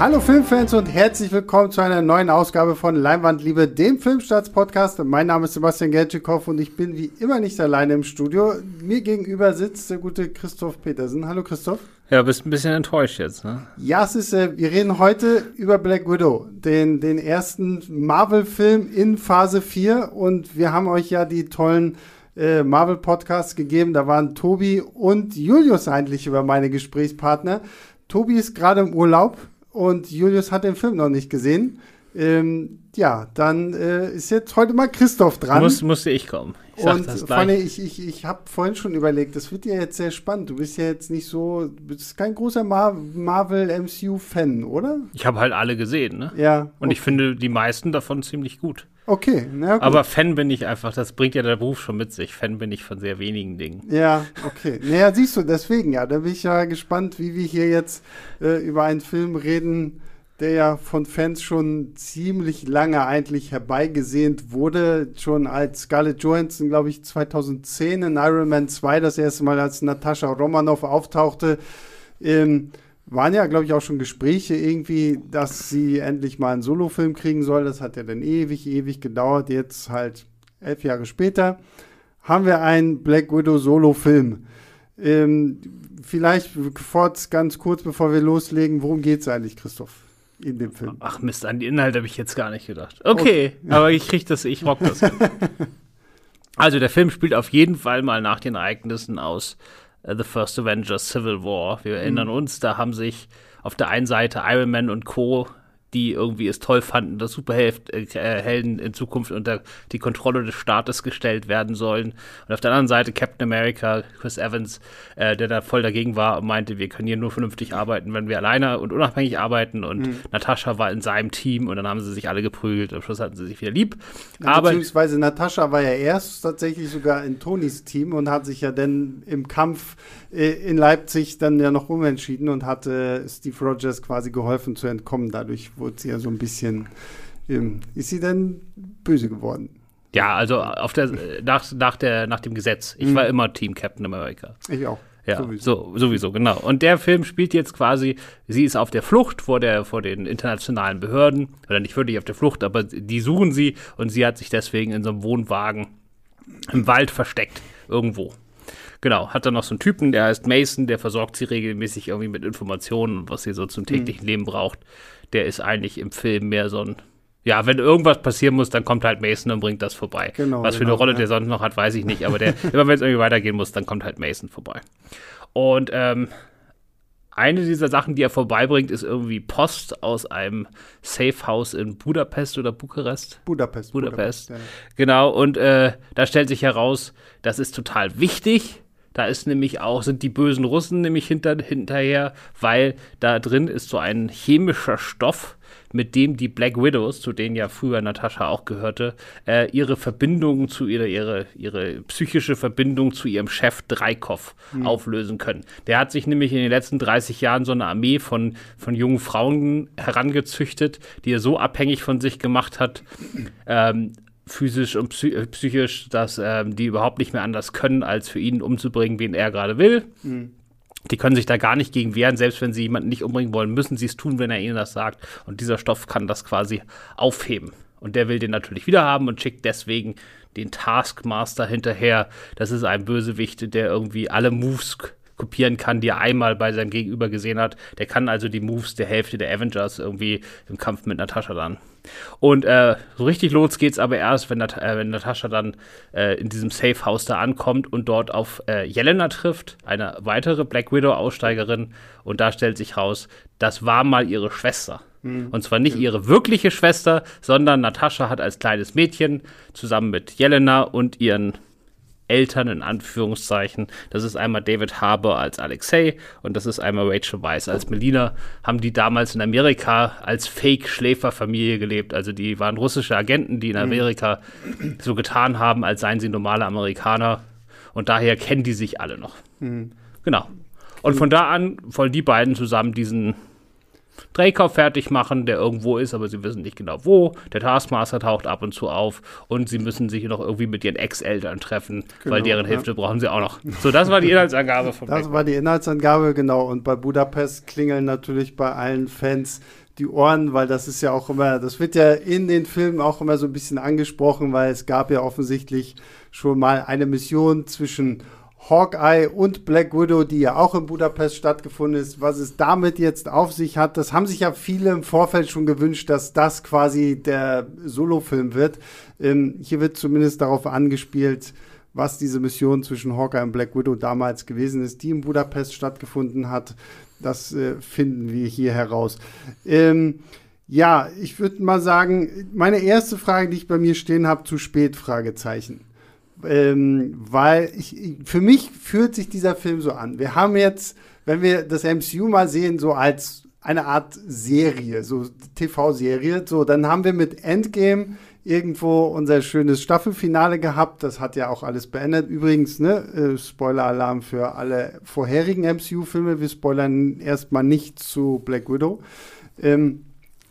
Hallo Filmfans und herzlich willkommen zu einer neuen Ausgabe von Leinwandliebe, dem Filmstarts-Podcast. Mein Name ist Sebastian Gertschikow und ich bin wie immer nicht alleine im Studio. Mir gegenüber sitzt der gute Christoph Petersen. Hallo Christoph. Ja, bist ein bisschen enttäuscht jetzt, ne? Ja, es ist, äh, wir reden heute über Black Widow, den, den ersten Marvel-Film in Phase 4 und wir haben euch ja die tollen äh, Marvel-Podcasts gegeben. Da waren Tobi und Julius eigentlich über meine Gesprächspartner. Tobi ist gerade im Urlaub und Julius hat den Film noch nicht gesehen. Ähm, ja, dann äh, ist jetzt heute mal Christoph dran. Muss, musste ich kommen. Ich und gleich. ich, ich, ich habe vorhin schon überlegt, das wird ja jetzt sehr spannend. Du bist ja jetzt nicht so, du bist kein großer Mar Marvel MCU-Fan, oder? Ich habe halt alle gesehen, ne? Ja. Und ich finde die meisten davon ziemlich gut. Okay, na gut. Aber Fan bin ich einfach, das bringt ja der Beruf schon mit sich. Fan bin ich von sehr wenigen Dingen. Ja, okay. Naja, siehst du, deswegen ja. Da bin ich ja gespannt, wie wir hier jetzt äh, über einen Film reden, der ja von Fans schon ziemlich lange eigentlich herbeigesehnt wurde. Schon als Scarlett Johansson, glaube ich, 2010 in Iron Man 2 das erste Mal als Natascha Romanoff auftauchte. Ähm, waren ja, glaube ich, auch schon Gespräche irgendwie, dass sie endlich mal einen Solofilm kriegen soll. Das hat ja dann ewig, ewig gedauert. Jetzt halt elf Jahre später haben wir einen Black Widow Solo-Film. Ähm, vielleicht fort ganz kurz, bevor wir loslegen, worum geht es eigentlich, Christoph, in dem Film? Ach Mist, an die Inhalte habe ich jetzt gar nicht gedacht. Okay, aber ich krieg das, ich rock das. also der Film spielt auf jeden Fall mal nach den Ereignissen aus The First Avengers Civil War. Wir erinnern uns, da haben sich auf der einen Seite Iron Man und Co., die irgendwie es toll fanden, dass Superhelden in Zukunft unter die Kontrolle des Staates gestellt werden sollen. Und auf der anderen Seite Captain America, Chris Evans, äh, der da voll dagegen war und meinte, wir können hier nur vernünftig arbeiten, wenn wir alleine und unabhängig arbeiten. Und Natascha war in seinem Team und dann haben sie sich alle geprügelt. Am Schluss hatten sie sich wieder lieb. Aber Beziehungsweise Natascha war ja erst tatsächlich sogar in Tonys Team und hat sich ja dann im Kampf äh, in Leipzig dann ja noch umentschieden und hat äh, Steve Rogers quasi geholfen zu entkommen. Dadurch wurde sie ja so ein bisschen, ähm, ist sie dann böse geworden? Ja, also auf der, nach, nach, der, nach dem Gesetz. Ich war immer Team Captain America. Ich auch. Ja, Sowieso. so, sowieso, genau. Und der Film spielt jetzt quasi, sie ist auf der Flucht vor, der, vor den internationalen Behörden, oder nicht wirklich auf der Flucht, aber die suchen sie und sie hat sich deswegen in so einem Wohnwagen im Wald versteckt, irgendwo. Genau, hat dann noch so einen Typen, der heißt Mason, der versorgt sie regelmäßig irgendwie mit Informationen, was sie so zum täglichen Leben braucht. Der ist eigentlich im Film mehr so ein, ja, wenn irgendwas passieren muss, dann kommt halt Mason und bringt das vorbei. Genau, was für genau, eine Rolle ja. der sonst noch hat, weiß ich nicht, aber der, immer wenn es irgendwie weitergehen muss, dann kommt halt Mason vorbei. Und ähm, eine dieser Sachen, die er vorbeibringt, ist irgendwie Post aus einem Safe House in Budapest oder Bukarest. Budapest. Budapest. ja. Genau, und äh, da stellt sich heraus, das ist total wichtig. Da ist nämlich auch, sind die bösen Russen nämlich hinter, hinterher, weil da drin ist so ein chemischer Stoff, mit dem die Black Widows, zu denen ja früher Natascha auch gehörte, äh, ihre Verbindung zu ihrer, ihre, ihre psychische Verbindung zu ihrem Chef Dreikov auflösen können. Der hat sich nämlich in den letzten 30 Jahren so eine Armee von, von jungen Frauen herangezüchtet, die er so abhängig von sich gemacht hat, ähm, physisch und psy äh, psychisch, dass ähm, die überhaupt nicht mehr anders können, als für ihn umzubringen, wen er gerade will. Die können sich da gar nicht gegen wehren, selbst wenn sie jemanden nicht umbringen wollen, müssen sie es tun, wenn er ihnen das sagt. Und dieser Stoff kann das quasi aufheben. Und der will den natürlich wieder haben und schickt deswegen den Taskmaster hinterher. Das ist ein Bösewicht, der irgendwie alle Moves kopieren kann, die er einmal bei seinem Gegenüber gesehen hat. Der kann also die Moves der Hälfte der Avengers irgendwie im Kampf mit Natascha dann. Und äh, so richtig los geht's aber erst, wenn, Nat äh, wenn Natascha dann äh, in diesem Safe House da ankommt und dort auf äh, Jelena trifft, eine weitere Black Widow Aussteigerin. Und da stellt sich raus, das war mal ihre Schwester. Mhm. Und zwar nicht ihre wirkliche Schwester, sondern Natascha hat als kleines Mädchen zusammen mit Jelena und ihren Eltern in Anführungszeichen. Das ist einmal David Harbour als Alexei und das ist einmal Rachel Weisz als Melina. Haben die damals in Amerika als Fake-Schläferfamilie gelebt. Also die waren russische Agenten, die in mhm. Amerika mhm. so getan haben, als seien sie normale Amerikaner. Und daher kennen die sich alle noch. Mhm. Genau. Und von da an wollen die beiden zusammen diesen Drehkauf fertig machen, der irgendwo ist, aber sie wissen nicht genau wo. Der Taskmaster taucht ab und zu auf und sie müssen sich noch irgendwie mit ihren Ex-Eltern treffen, genau, weil deren Hilfe ja. brauchen sie auch noch. So, das war die Inhaltsangabe von Das war die Inhaltsangabe, genau. Und bei Budapest klingeln natürlich bei allen Fans die Ohren, weil das ist ja auch immer, das wird ja in den Filmen auch immer so ein bisschen angesprochen, weil es gab ja offensichtlich schon mal eine Mission zwischen Hawkeye und Black Widow, die ja auch in Budapest stattgefunden ist. Was es damit jetzt auf sich hat, das haben sich ja viele im Vorfeld schon gewünscht, dass das quasi der Solofilm wird. Ähm, hier wird zumindest darauf angespielt, was diese Mission zwischen Hawkeye und Black Widow damals gewesen ist, die in Budapest stattgefunden hat. Das äh, finden wir hier heraus. Ähm, ja, ich würde mal sagen, meine erste Frage, die ich bei mir stehen habe, zu spät, Fragezeichen ähm, weil ich, für mich fühlt sich dieser Film so an. Wir haben jetzt, wenn wir das MCU mal sehen, so als eine Art Serie, so TV-Serie, so, dann haben wir mit Endgame irgendwo unser schönes Staffelfinale gehabt. Das hat ja auch alles beendet. Übrigens, ne, äh, Spoiler-Alarm für alle vorherigen MCU-Filme. Wir spoilern erstmal nicht zu Black Widow. Ähm,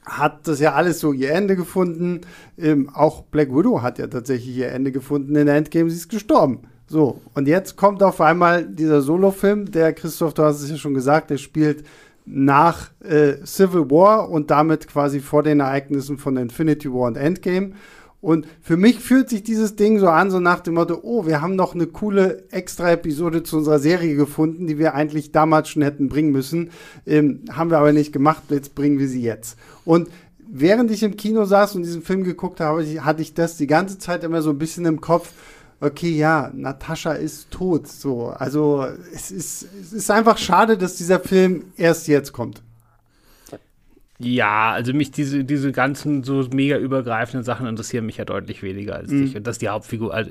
hat das ja alles so ihr Ende gefunden. Ähm, auch Black Widow hat ja tatsächlich ihr Ende gefunden. In Endgame sie ist gestorben. So, und jetzt kommt auf einmal dieser Solo-Film, der Christoph, du hast es ja schon gesagt, der spielt nach äh, Civil War und damit quasi vor den Ereignissen von Infinity War und Endgame. Und für mich fühlt sich dieses Ding so an, so nach dem Motto, oh, wir haben noch eine coole extra Episode zu unserer Serie gefunden, die wir eigentlich damals schon hätten bringen müssen. Ähm, haben wir aber nicht gemacht, jetzt bringen wir sie jetzt. Und während ich im Kino saß und diesen Film geguckt habe, hatte ich das die ganze Zeit immer so ein bisschen im Kopf. Okay, ja, Natascha ist tot. So, also es ist, es ist einfach schade, dass dieser Film erst jetzt kommt. Ja, also mich diese, diese ganzen so mega übergreifenden Sachen interessieren mich ja deutlich weniger als mhm. dich. Und dass die Hauptfigur, also,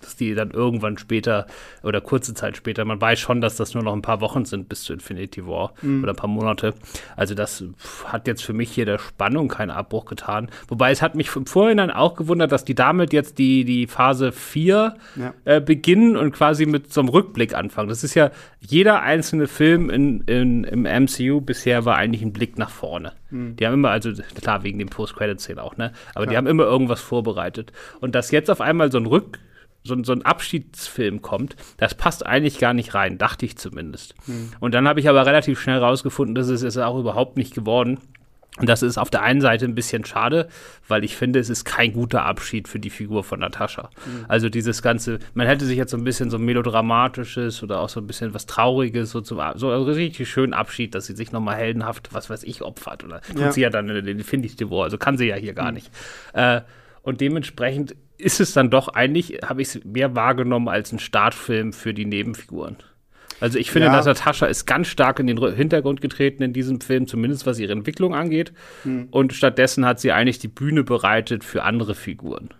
dass die dann irgendwann später oder kurze Zeit später, man weiß schon, dass das nur noch ein paar Wochen sind bis zu Infinity War mhm. oder ein paar Monate. Also das hat jetzt für mich hier der Spannung keinen Abbruch getan. Wobei es hat mich im Vorhinein auch gewundert, dass die damit jetzt die, die Phase 4 ja. äh, beginnen und quasi mit so einem Rückblick anfangen. Das ist ja jeder einzelne Film in, in, im MCU bisher war eigentlich ein Blick nach vorne vorne. Mhm. Die haben immer, also klar, wegen dem Post-Credit-Szene auch, ne? Aber klar. die haben immer irgendwas vorbereitet. Und dass jetzt auf einmal so ein Rück, so, so ein Abschiedsfilm kommt, das passt eigentlich gar nicht rein, dachte ich zumindest. Mhm. Und dann habe ich aber relativ schnell rausgefunden, dass es ist auch überhaupt nicht geworden. Und das ist auf der einen Seite ein bisschen schade, weil ich finde, es ist kein guter Abschied für die Figur von Natascha. Mhm. Also dieses ganze, man hätte sich jetzt so ein bisschen so melodramatisches oder auch so ein bisschen was Trauriges, so, zum, so einen richtig schönen Abschied, dass sie sich nochmal heldenhaft, was weiß ich, opfert. Oder ja. tut sie ja dann in den Infinity War, also kann sie ja hier gar mhm. nicht. Äh, und dementsprechend ist es dann doch eigentlich, habe ich es mehr wahrgenommen als ein Startfilm für die Nebenfiguren. Also ich finde, ja. dass Natascha ist ganz stark in den Hintergrund getreten in diesem Film, zumindest was ihre Entwicklung angeht. Hm. Und stattdessen hat sie eigentlich die Bühne bereitet für andere Figuren.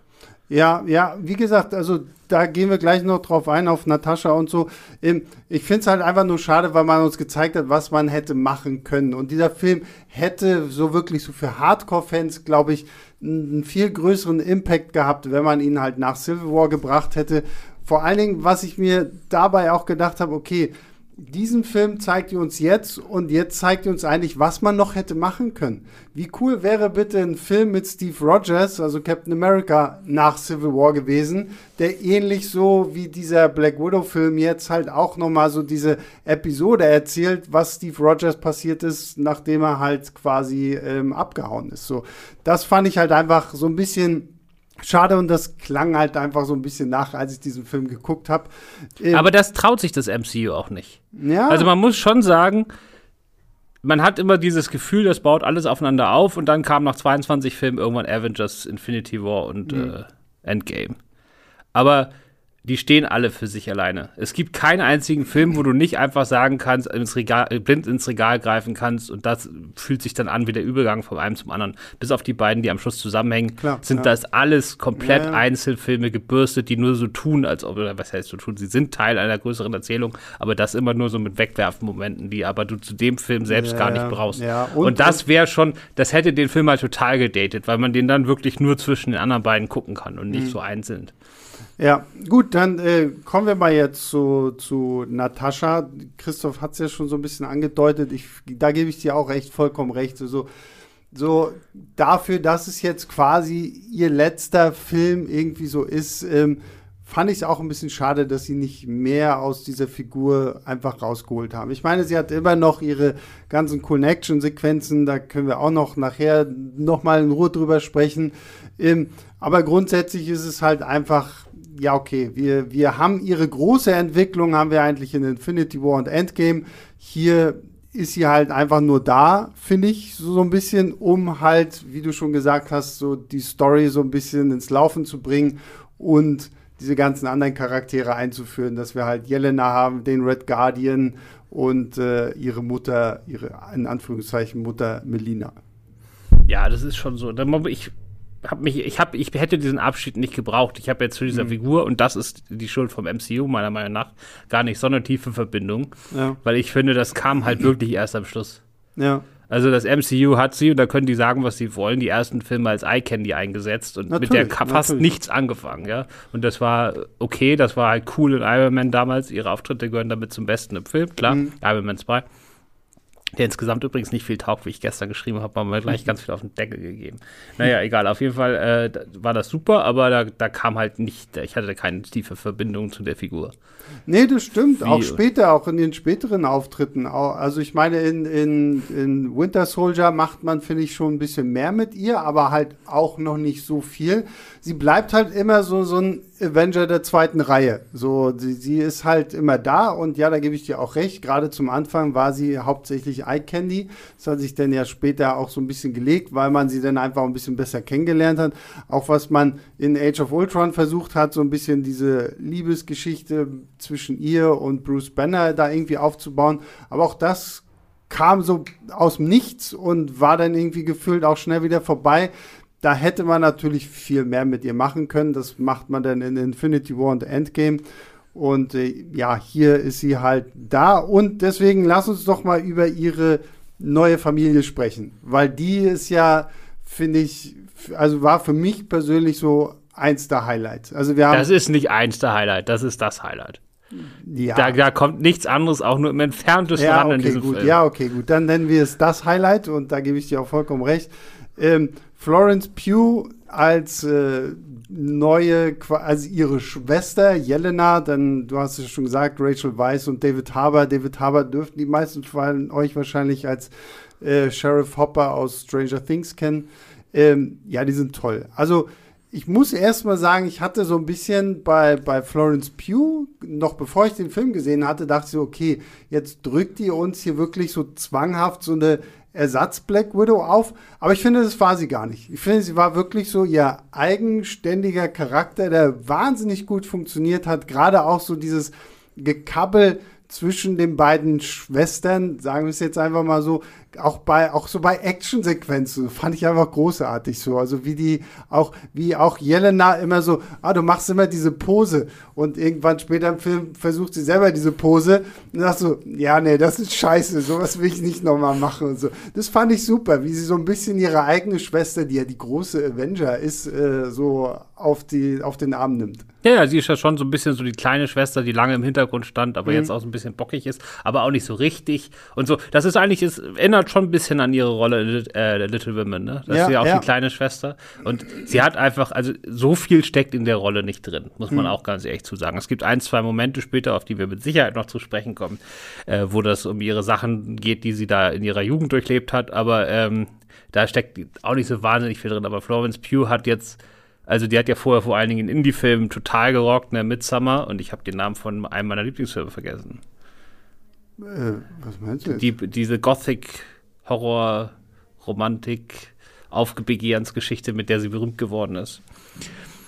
Ja, ja, wie gesagt, also da gehen wir gleich noch drauf ein, auf Natascha und so. Ähm, ich finde es halt einfach nur schade, weil man uns gezeigt hat, was man hätte machen können. Und dieser Film hätte so wirklich so für Hardcore-Fans, glaube ich, einen viel größeren Impact gehabt, wenn man ihn halt nach Civil War gebracht hätte, vor allen Dingen, was ich mir dabei auch gedacht habe, okay, diesen Film zeigt ihr uns jetzt und jetzt zeigt ihr uns eigentlich, was man noch hätte machen können. Wie cool wäre bitte ein Film mit Steve Rogers, also Captain America nach Civil War gewesen, der ähnlich so wie dieser Black Widow Film jetzt halt auch nochmal so diese Episode erzählt, was Steve Rogers passiert ist, nachdem er halt quasi ähm, abgehauen ist. So, das fand ich halt einfach so ein bisschen Schade und das klang halt einfach so ein bisschen nach, als ich diesen Film geguckt habe. Ähm, Aber das traut sich das MCU auch nicht. Ja. Also man muss schon sagen, man hat immer dieses Gefühl, das baut alles aufeinander auf und dann kam nach 22 Filmen irgendwann Avengers, Infinity War und mhm. äh, Endgame. Aber die stehen alle für sich alleine. Es gibt keinen einzigen Film, wo du nicht einfach sagen kannst, ins Regal, blind ins Regal greifen kannst und das fühlt sich dann an wie der Übergang vom einen zum anderen. Bis auf die beiden, die am Schluss zusammenhängen, Klar, sind ja. das alles komplett ja, ja. Einzelfilme gebürstet, die nur so tun, als ob, oder was heißt so tun, sie sind Teil einer größeren Erzählung, aber das immer nur so mit Wegwerfmomenten, die aber du zu dem Film selbst gar nicht brauchst. Und, und, das wäre schon, das hätte den Film halt total gedatet, weil man den dann wirklich nur zwischen den anderen beiden gucken kann und nicht mhm. so einzeln. Ja, gut, dann äh, kommen wir mal jetzt zu, zu Natascha. Christoph hat es ja schon so ein bisschen angedeutet. Ich, da gebe ich dir auch echt vollkommen recht. So, so dafür, dass es jetzt quasi ihr letzter Film irgendwie so ist, ähm, fand ich es auch ein bisschen schade, dass sie nicht mehr aus dieser Figur einfach rausgeholt haben. Ich meine, sie hat immer noch ihre ganzen Connection-Sequenzen, da können wir auch noch nachher noch mal in Ruhe drüber sprechen. Ähm, aber grundsätzlich ist es halt einfach ja, okay, wir, wir haben ihre große Entwicklung, haben wir eigentlich in Infinity War und Endgame. Hier ist sie halt einfach nur da, finde ich, so, so ein bisschen, um halt, wie du schon gesagt hast, so die Story so ein bisschen ins Laufen zu bringen und diese ganzen anderen Charaktere einzuführen, dass wir halt Jelena haben, den Red Guardian und äh, ihre Mutter, ihre in Anführungszeichen Mutter Melina. Ja, das ist schon so. Ich hab mich, ich, hab, ich hätte diesen Abschied nicht gebraucht. Ich habe jetzt zu dieser mhm. Figur, und das ist die Schuld vom MCU, meiner Meinung nach, gar nicht so eine tiefe Verbindung. Ja. Weil ich finde, das kam halt wirklich erst am Schluss. Ja. Also das MCU hat sie, und da können die sagen, was sie wollen, die ersten Filme als Eye Candy eingesetzt und natürlich, mit der fast natürlich. nichts angefangen, ja. Und das war okay, das war halt cool in Iron Man damals. Ihre Auftritte gehören damit zum Besten im Film, klar. Mhm. Iron Man 2 der insgesamt übrigens nicht viel taugt, wie ich gestern geschrieben habe, haben wir gleich ganz viel auf den Deckel gegeben. Naja, egal, auf jeden Fall äh, war das super, aber da, da kam halt nicht, ich hatte keine tiefe Verbindung zu der Figur. Nee, das stimmt, wie, auch später, auch in den späteren Auftritten. Also ich meine, in, in, in Winter Soldier macht man, finde ich, schon ein bisschen mehr mit ihr, aber halt auch noch nicht so viel. Sie bleibt halt immer so, so ein Avenger der zweiten Reihe. So, sie, sie ist halt immer da und ja, da gebe ich dir auch recht. Gerade zum Anfang war sie hauptsächlich Eye Candy. Das hat sich dann ja später auch so ein bisschen gelegt, weil man sie dann einfach ein bisschen besser kennengelernt hat. Auch was man in Age of Ultron versucht hat, so ein bisschen diese Liebesgeschichte zwischen ihr und Bruce Banner da irgendwie aufzubauen. Aber auch das kam so aus dem Nichts und war dann irgendwie gefühlt auch schnell wieder vorbei da hätte man natürlich viel mehr mit ihr machen können. Das macht man dann in Infinity War und Endgame. Und äh, ja, hier ist sie halt da. Und deswegen lass uns doch mal über ihre neue Familie sprechen. Weil die ist ja, finde ich, also war für mich persönlich so eins der Highlights. Also wir haben das ist nicht eins der Highlights, das ist das Highlight. Ja. Da, da, kommt nichts anderes, auch nur im entferntesten ja, okay, in diesem gut. Film. Ja, okay, gut. Dann nennen wir es das Highlight und da gebe ich dir auch vollkommen recht. Ähm, Florence Pugh als äh, neue, also ihre Schwester Jelena, dann, du hast es schon gesagt, Rachel Weisz und David Harbour. David Harbour dürften die meisten von euch wahrscheinlich als äh, Sheriff Hopper aus Stranger Things kennen. Ähm, ja, die sind toll. Also, ich muss erst mal sagen, ich hatte so ein bisschen bei, bei Florence Pugh, noch bevor ich den Film gesehen hatte, dachte ich okay, jetzt drückt ihr uns hier wirklich so zwanghaft so eine Ersatz Black Widow auf, aber ich finde, das war sie gar nicht. Ich finde, sie war wirklich so ihr eigenständiger Charakter, der wahnsinnig gut funktioniert hat. Gerade auch so dieses Gekabbel zwischen den beiden Schwestern, sagen wir es jetzt einfach mal so, auch bei, auch so bei Actionsequenzen fand ich einfach großartig so. Also wie die auch, wie auch Jelena immer so, ah, du machst immer diese Pose und irgendwann später im Film versucht sie selber diese Pose und sagst so, ja, nee, das ist scheiße, sowas will ich nicht nochmal machen und so. Das fand ich super, wie sie so ein bisschen ihre eigene Schwester, die ja die große Avenger ist, äh, so auf die, auf den Arm nimmt. Ja, ja, sie ist ja schon so ein bisschen so die kleine Schwester, die lange im Hintergrund stand, aber mhm. jetzt auch so ein bisschen bockig ist, aber auch nicht so richtig und so. Das ist eigentlich, es erinnert schon ein bisschen an ihre Rolle äh, Little Women, ne? Das ja, ist ja auch ja. die kleine Schwester und sie hat einfach, also so viel steckt in der Rolle nicht drin, muss man mhm. auch ganz ehrlich zu sagen. Es gibt ein, zwei Momente später, auf die wir mit Sicherheit noch zu sprechen kommen, äh, wo das um ihre Sachen geht, die sie da in ihrer Jugend durchlebt hat, aber ähm, da steckt auch nicht so wahnsinnig viel drin. Aber Florence Pugh hat jetzt also die hat ja vorher vor allen Dingen in Indie-Filmen total gerockt, ne, Midsummer, und ich habe den Namen von einem meiner Lieblingsfilme vergessen. Äh, was meinst du? Die, diese Gothic, Horror, Romantik, Aufbegehrensgeschichte, mit der sie berühmt geworden ist.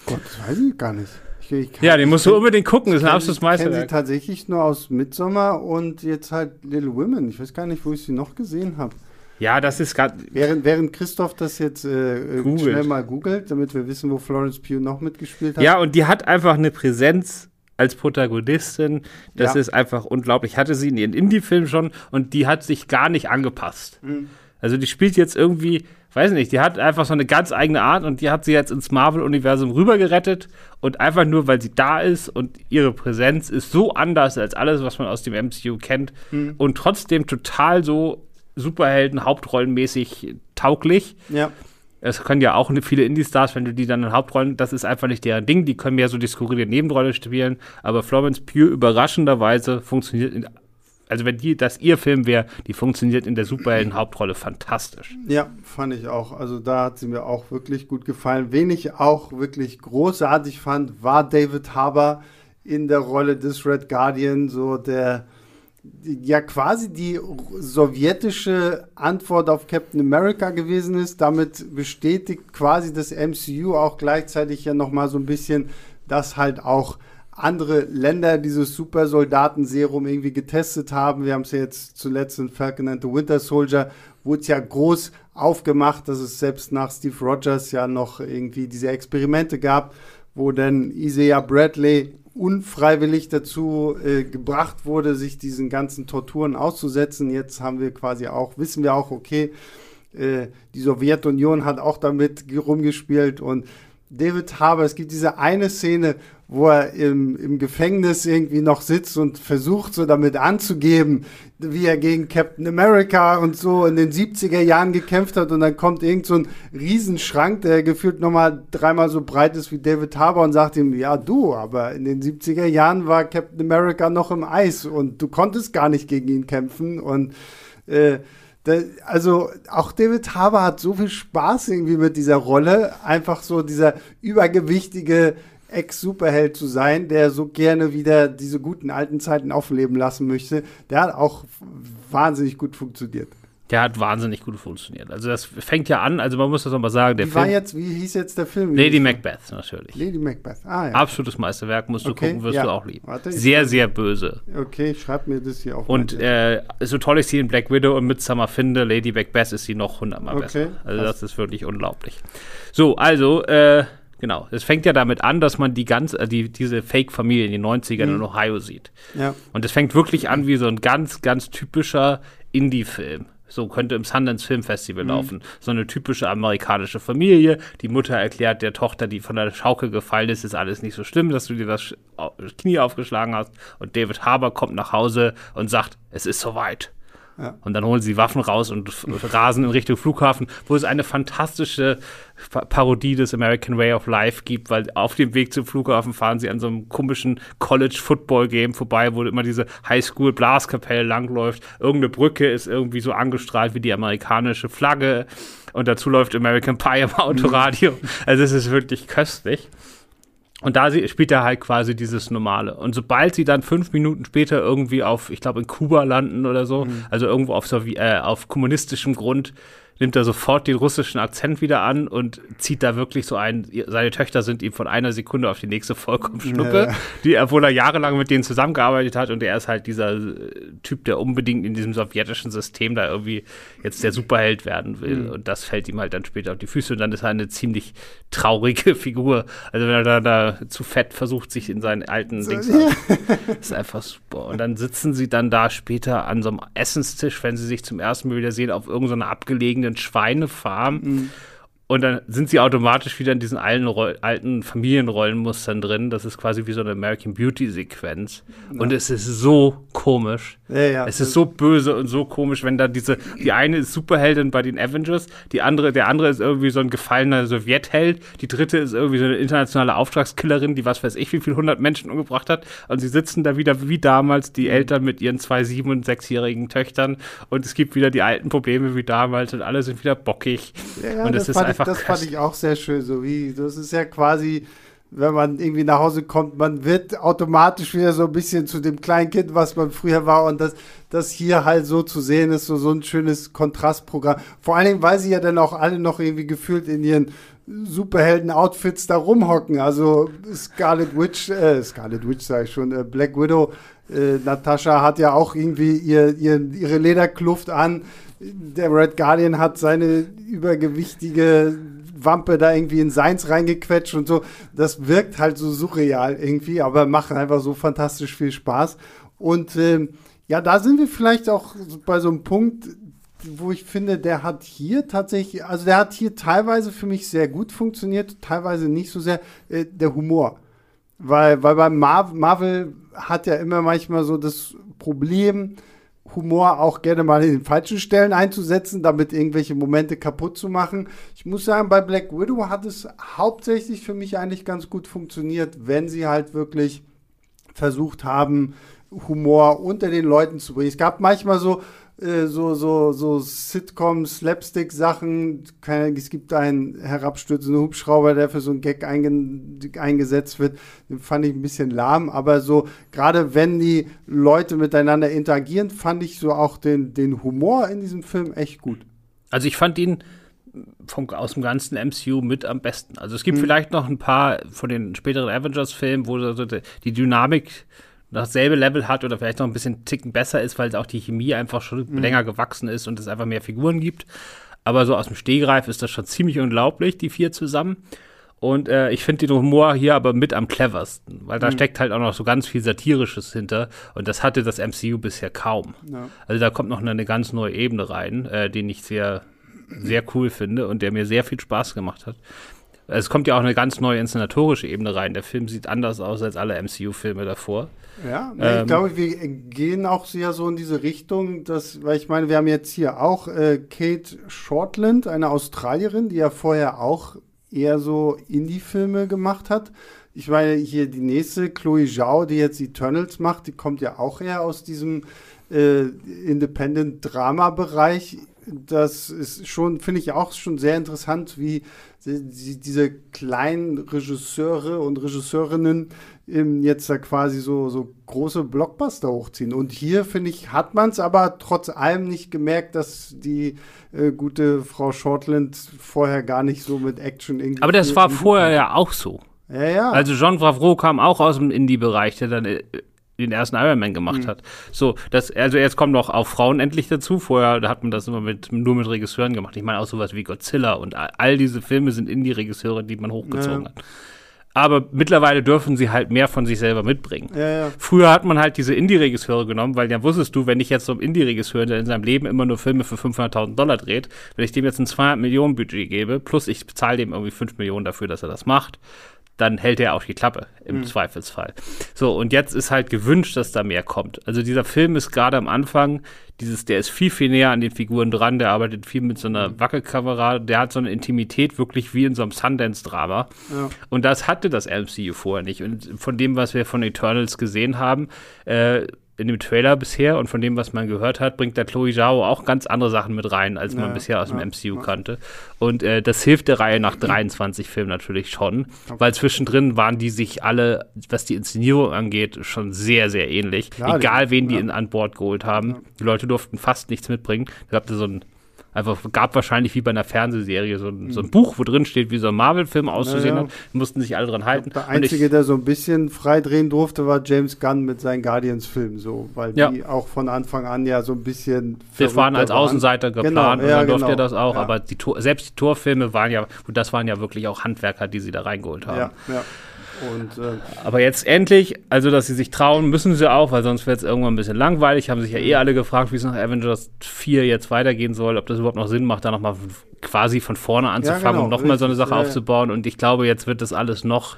Gott, das weiß ich gar nicht. Ich, ich ja, den musst du unbedingt gucken, das ist ein absolutes Ich kenne sie Meisterwerk. tatsächlich nur aus Midsommar und jetzt halt Little Women. Ich weiß gar nicht, wo ich sie noch gesehen habe. Ja, das ist gerade. Während, während Christoph das jetzt äh, äh, schnell mal googelt, damit wir wissen, wo Florence Pugh noch mitgespielt hat. Ja, und die hat einfach eine Präsenz als Protagonistin. Das Ja. ist einfach unglaublich. Ich hatte sie in ihren Indie-Filmen schon und die hat sich gar nicht angepasst. Mhm. Also die spielt jetzt irgendwie, weiß nicht, die hat einfach so eine ganz eigene Art und die hat sie jetzt ins Marvel-Universum rübergerettet und einfach nur, weil sie da ist und ihre Präsenz ist so anders als alles, was man aus dem MCU kennt Mhm. und trotzdem total so Superhelden hauptrollenmäßig tauglich. ja. Es können ja auch viele Indie-Stars, wenn du die dann in Hauptrollen, das ist einfach nicht deren Ding, die können mehr so die skurrile Nebenrolle spielen, aber Florence Pugh überraschenderweise funktioniert, in, also wenn die, das ihr Film wäre, die funktioniert in der Superhelden-Hauptrolle fantastisch. Ja, fand ich auch. Also da hat sie mir auch wirklich gut gefallen. Wen ich auch wirklich großartig fand, war David Harbour in der Rolle des Red Guardian, so der ja quasi die sowjetische Antwort auf Captain America gewesen ist. Damit bestätigt quasi das MCU auch gleichzeitig ja noch mal so ein bisschen, dass halt auch andere Länder dieses Supersoldaten-Serum irgendwie getestet haben. Wir haben es ja jetzt zuletzt in Falcon and the Winter Soldier, wurde es ja groß aufgemacht, dass es selbst nach Steve Rogers ja noch irgendwie diese Experimente gab, wo dann Isaiah Bradley unfreiwillig dazu äh, gebracht wurde, sich diesen ganzen Torturen auszusetzen. Jetzt haben wir quasi auch, wissen wir auch, okay, äh, die Sowjetunion hat auch damit rumgespielt und David Harbour, es gibt diese eine Szene, wo er im, im Gefängnis irgendwie noch sitzt und versucht, so damit anzugeben, wie er gegen Captain America und so in den 70er Jahren gekämpft hat. Und dann kommt irgend so ein Riesenschrank, der gefühlt nochmal dreimal so breit ist wie David Harbour und sagt ihm, ja du, aber in den 70er Jahren war Captain America noch im Eis und du konntest gar nicht gegen ihn kämpfen. Und äh, also auch David Harbour hat so viel Spaß irgendwie mit dieser Rolle, einfach so dieser übergewichtige Ex-Superheld zu sein, der so gerne wieder diese guten alten Zeiten aufleben lassen möchte. Der hat auch wahnsinnig gut funktioniert. Der hat wahnsinnig gut funktioniert. Also das fängt ja an, also man muss das nochmal sagen, der Wie war Film, jetzt, wie hieß jetzt der Film? Lady Macbeth natürlich. Lady Macbeth. Ah ja. Absolutes Meisterwerk, musst du Okay, gucken, wirst ja. du auch lieben. Warte, sehr, sehr böse. Okay, schreib mir das hier auf. Und äh, so toll ich sie in Black Widow und Midsommar finde, Lady Macbeth ist sie noch hundertmal Okay, besser. Also krass. das ist wirklich unglaublich. So, also, äh, genau. Es fängt ja damit an, dass man die ganz, äh, die, diese Fake-Familie in den 90ern Mhm. in Ohio sieht. ja. Und es fängt wirklich an wie so ein ganz, ganz typischer Indie-Film. So könnte im Sundance Film Festival laufen. So eine typische amerikanische Familie. Die Mutter erklärt der Tochter, die von der Schaukel gefallen ist, ist alles nicht so schlimm, dass du dir das Knie aufgeschlagen hast. Und David Harbour kommt nach Hause und sagt, es ist soweit. Ja. Und dann holen sie Waffen raus und rasen in Richtung Flughafen, wo es eine fantastische Pa- Parodie des American Way of Life gibt, weil auf dem Weg zum Flughafen fahren sie an so einem komischen College Football Game vorbei, wo immer diese Highschool Blaskapelle langläuft. Irgendeine Brücke ist irgendwie so angestrahlt wie die amerikanische Flagge und dazu läuft American Pie im Autoradio. Also es ist wirklich köstlich. Und da sie, spielt er halt quasi dieses Normale. Und sobald sie dann fünf Minuten später irgendwie auf, ich glaube, in Kuba landen oder so, also irgendwo auf, Sowie äh, auf kommunistischem Grund, nimmt er sofort den russischen Akzent wieder an und zieht da wirklich so ein, seine Töchter sind ihm von einer Sekunde auf die nächste vollkommen Schnuppe, Ja. die, obwohl er jahrelang mit denen zusammengearbeitet hat und er ist halt dieser äh, Typ, der unbedingt in diesem sowjetischen System da irgendwie jetzt der Superheld werden will und das fällt ihm halt dann später auf die Füße und dann ist er eine ziemlich traurige Figur. Also wenn er da, da zu fett versucht, sich in seinen alten Dings an- ist einfach super. Und dann sitzen sie dann da später an so einem Essenstisch, wenn sie sich zum ersten Mal wieder sehen, auf irgendeiner abgelegenen Schweinefarm. Und dann sind sie automatisch wieder in diesen alten, alten Familienrollenmustern drin. Das ist quasi wie so eine American Beauty-Sequenz. Und es ist so komisch. Ja, ja. Es ist so böse und so komisch, wenn da diese, die eine ist Superheldin bei den Avengers, die andere, der andere ist irgendwie so ein gefallener Sowjetheld, die dritte ist irgendwie so eine internationale Auftragskillerin, die was weiß ich, wie viel hundert Menschen umgebracht hat. Und sie sitzen da wieder wie damals, die Eltern mit ihren zwei sieben- und sechsjährigen Töchtern. Und es gibt wieder die alten Probleme wie damals und alle sind wieder bockig. Ja, und das, es ist fand ich, einfach das fand ich auch sehr schön. So wie, das ist ja quasi wenn man irgendwie nach Hause kommt, man wird automatisch wieder so ein bisschen zu dem kleinen Kind, was man früher war. Und das, das hier halt so zu sehen ist, so, so ein schönes Kontrastprogramm. Vor allen Dingen, weil sie ja dann auch alle noch irgendwie gefühlt in ihren Superhelden-Outfits da rumhocken. Also Scarlet Witch, äh, Scarlet Witch sage ich schon, äh, Black Widow, äh, Natascha hat ja auch irgendwie ihr, ihr, ihre Lederkluft an. Der Red Guardian hat seine übergewichtige Wampe da irgendwie in Seins reingequetscht und so. Das wirkt halt so surreal irgendwie, aber macht einfach so fantastisch viel Spaß. Und ähm, ja, da sind wir vielleicht auch bei so einem Punkt, wo ich finde, der hat hier tatsächlich, also der hat hier teilweise für mich sehr gut funktioniert, teilweise nicht so sehr, äh, der Humor. Weil, weil bei Mar Marvel hat ja immer manchmal so das Problem, Humor auch gerne mal in den falschen Stellen einzusetzen, damit irgendwelche Momente kaputt zu machen. Ich muss sagen, bei Black Widow hat es hauptsächlich für mich eigentlich ganz gut funktioniert, wenn sie halt wirklich versucht haben, Humor unter den Leuten zu bringen. Es gab manchmal so äh, so, so, so Sitcom, Slapstick-Sachen. Es gibt einen herabstürzenden Hubschrauber, der für so einen Gag einge eingesetzt wird. Den fand ich ein bisschen lahm, aber so, gerade wenn die Leute miteinander interagieren, fand ich so auch den, den Humor in diesem Film echt gut. Also ich fand ihn vom, aus dem ganzen MCU mit am besten. Also es gibt hm. vielleicht noch ein paar von den späteren Avengers-Filmen, wo so die Dynamik dasselbe Level hat oder vielleicht noch ein bisschen Ticken besser ist, weil auch die Chemie einfach schon mhm. länger gewachsen ist und es einfach mehr Figuren gibt. Aber so aus dem Stehgreif ist das schon ziemlich unglaublich, die vier zusammen. Und äh, ich finde den Humor hier aber mit am cleversten, weil da mhm. steckt halt auch noch so ganz viel Satirisches hinter. Und das hatte das MCU bisher kaum. Ja. Also da kommt noch eine, ganz neue Ebene rein, äh, den ich sehr, sehr cool finde und der mir sehr viel Spaß gemacht hat. Es kommt ja auch eine ganz neue inszenatorische Ebene rein. Der Film sieht anders aus als alle MCU-Filme davor. Ja, ähm, ich glaube, wir gehen auch sehr so in diese Richtung, dass, weil ich meine, wir haben jetzt hier auch äh, Kate Shortland, eine Australierin, die ja vorher auch eher so Indie-Filme gemacht hat. Ich meine, hier die nächste, Chloe Zhao, die jetzt Eternals macht, die kommt ja auch eher aus diesem äh, Independent-Drama-Bereich das ist schon, finde ich auch schon sehr interessant, wie die, diese kleinen Regisseure und Regisseurinnen jetzt da quasi so, so große Blockbuster hochziehen. Und hier, finde ich, hat man es aber trotz allem nicht gemerkt, dass die äh, gute Frau Shortland vorher gar nicht so mit Action irgendwie. Aber das war vorher ja auch so. Ja, ja. Also Jean Favreau kam auch aus dem Indie-Bereich, der dann äh, den ersten Iron Man gemacht mhm. hat. So, das, also jetzt kommen noch auch Frauen endlich dazu. Vorher hat man das immer mit, nur mit Regisseuren gemacht. Ich meine auch sowas wie Godzilla und all diese Filme sind Indie-Regisseure, die man hochgezogen ja. hat. Aber mittlerweile dürfen sie halt mehr von sich selber mitbringen. Ja, ja. Früher hat man halt diese Indie-Regisseure genommen, weil dann wusstest du, wenn ich jetzt so einem Indie-Regisseur, der in seinem Leben immer nur Filme für 500.000 Dollar dreht, wenn ich dem jetzt ein 200 Millionen Budget gebe, plus ich bezahle dem irgendwie 5 Millionen dafür, dass er das macht, dann hält er auch die Klappe im mhm. Zweifelsfall. So, und jetzt ist halt gewünscht, dass da mehr kommt. Also dieser Film ist gerade am Anfang, dieses, der ist viel, viel näher an den Figuren dran, der arbeitet viel mit so einer mhm. Wackelkamera, der hat so eine Intimität wirklich wie in so einem Sundance-Drama. Ja. Und das hatte das MCU vorher nicht. Und von dem, was wir von Eternals gesehen haben, äh, in dem Trailer bisher und von dem, was man gehört hat, bringt der Chloe Zhao auch ganz andere Sachen mit rein, als man bisher aus ja, dem MCU ja. kannte. Und äh, das hilft der Reihe nach 23 Filmen natürlich schon, okay. weil zwischendrin waren die sich alle, was die Inszenierung angeht, schon sehr, sehr ähnlich. Klar, Egal, wen die in, an Bord geholt haben. Die Leute durften fast nichts mitbringen. Da gab es so ein einfach gab wahrscheinlich wie bei einer Fernsehserie so ein, so ein Buch, wo drin steht, wie so ein Marvel-Film auszusehen naja. hat. Mussten sich alle dran halten. Der Einzige, ich, der so ein bisschen frei drehen durfte, war James Gunn mit seinen Guardians-Filmen, so, weil ja. die auch von Anfang an ja so ein bisschen. Wir waren als Außenseiter geplant genau, und dann durfte er genau. das auch, ja. aber die selbst die Torfilme waren ja, und das waren ja wirklich auch Handwerker, die sie da reingeholt haben. Ja, ja. Und, äh, Aber jetzt endlich, also dass sie sich trauen, müssen sie auch, weil sonst wird es irgendwann ein bisschen langweilig. Haben sich ja eh alle gefragt, wie es nach Avengers 4 jetzt weitergehen soll, ob das überhaupt noch Sinn macht, da nochmal quasi von vorne anzufangen ja, genau, und nochmal so eine Sache ja, aufzubauen. Und ich glaube, jetzt wird das alles noch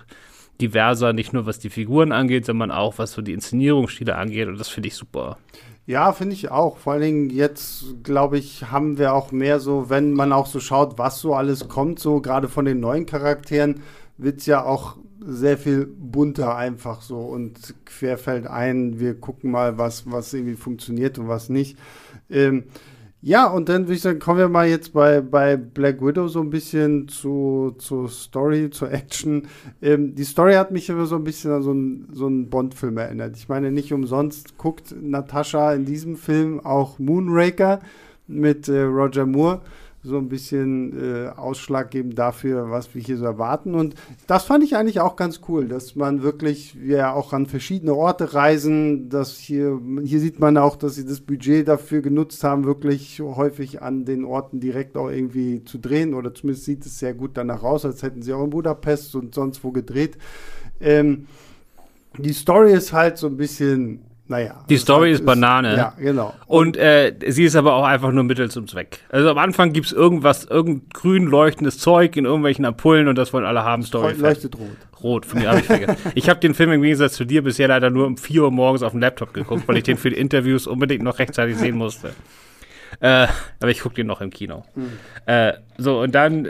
diverser, nicht nur was die Figuren angeht, sondern auch was so die Inszenierungsstile angeht. Und das finde ich super. Ja, finde ich auch. Vor allen Dingen jetzt, glaube ich, haben wir auch mehr so, wenn man auch so schaut, was so alles kommt, so gerade von den neuen Charakteren, wird es ja auch sehr viel bunter einfach so und querfällt ein, wir gucken mal, was, was irgendwie funktioniert und was nicht. Ähm, Ja, und dann würde ich sagen, kommen wir mal jetzt bei, bei Black Widow so ein bisschen zu, zur Story, zur Action. Ähm, die Story hat mich immer so ein bisschen an so einen, so einen Bond-Film erinnert. Ich meine, nicht umsonst guckt Natascha in diesem Film auch Moonraker mit äh, Roger Moore so ein bisschen äh, ausschlaggebend dafür, was wir hier so erwarten. Und das fand ich eigentlich auch ganz cool, dass man wirklich, wir auch an verschiedene Orte reisen, dass hier, hier sieht man auch, dass sie das Budget dafür genutzt haben, wirklich häufig an den Orten direkt auch irgendwie zu drehen. Oder zumindest sieht es sehr gut danach aus, als hätten sie auch in Budapest und sonst wo gedreht. Ähm, die Story ist halt so ein bisschen naja. Die Story ist, ist Banane. Ja, genau. Und, äh, sie ist aber auch einfach nur Mittel zum Zweck. Also am Anfang gibt es irgendwas, irgendein grün leuchtendes Zeug in irgendwelchen Ampullen und das wollen alle haben. Story. Leuchtet rot. Rot, von mir habe ich vergessen. ich habe den Film im Gegensatz zu dir bisher leider nur um 4 Uhr morgens auf dem Laptop geguckt, weil ich den für die Interviews unbedingt noch rechtzeitig sehen musste. Äh, aber ich gucke den noch im Kino. Mhm. Äh, so, und dann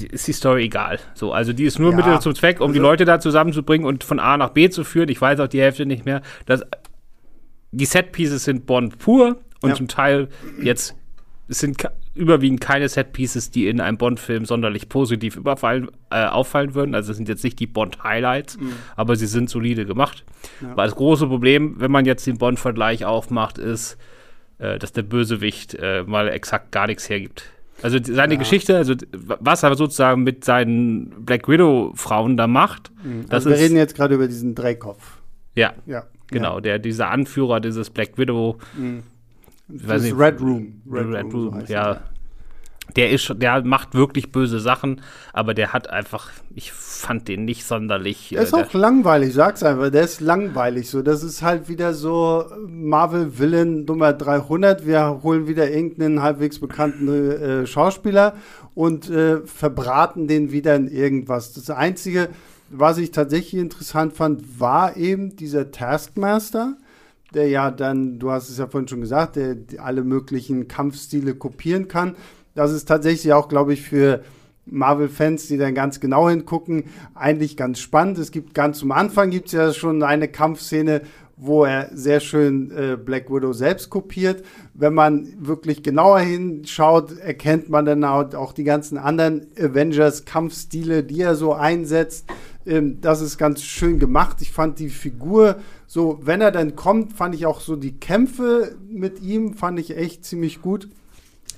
ist die Story egal. So, also die ist nur ja, Mittel zum Zweck, um also, die Leute da zusammenzubringen und von A nach B zu führen. Ich weiß auch die Hälfte nicht mehr. Das die Set-Pieces sind Bond pur und ja. zum Teil jetzt es sind überwiegend keine Set-Pieces, die in einem Bond-Film sonderlich positiv überfallen, äh, auffallen würden. Also es sind jetzt nicht die Bond-Highlights, mhm. aber sie sind solide gemacht. Ja. Weil das große Problem, wenn man jetzt den Bond-Vergleich aufmacht, ist, äh, dass der Bösewicht äh, mal exakt gar nichts hergibt. Also seine ja. Geschichte, also was er sozusagen mit seinen Black Widow-Frauen da macht. Mhm. Also wir reden jetzt gerade über diesen Dreikopf. Ja. Ja. Genau, ja. der, dieser Anführer dieses Black Widow. Mhm. Das nicht, Red Room. Red, Red Room, Room so ja. Der ist, der macht wirklich böse Sachen, aber der hat einfach, ich fand den nicht sonderlich. Der ist äh, auch langweilig, sag's einfach, der ist langweilig so. Das ist halt wieder so Marvel Villain Nummer 300. Wir holen wieder irgendeinen halbwegs bekannten äh, Schauspieler und äh, verbraten den wieder in irgendwas. Das Einzige, was ich tatsächlich interessant fand, war eben dieser Taskmaster, der ja dann, du hast es ja vorhin schon gesagt, der alle möglichen Kampfstile kopieren kann. Das ist tatsächlich auch, glaube ich, für Marvel-Fans, die dann ganz genau hingucken, eigentlich ganz spannend. Es gibt ganz zum Anfang gibt es ja schon eine Kampfszene, wo er sehr schön äh, Black Widow selbst kopiert. Wenn man wirklich genauer hinschaut, erkennt man dann auch die ganzen anderen Avengers-Kampfstile, die er so einsetzt. Ähm, das ist ganz schön gemacht. Ich fand die Figur so, wenn er dann kommt, fand ich auch so die Kämpfe mit ihm, fand ich echt ziemlich gut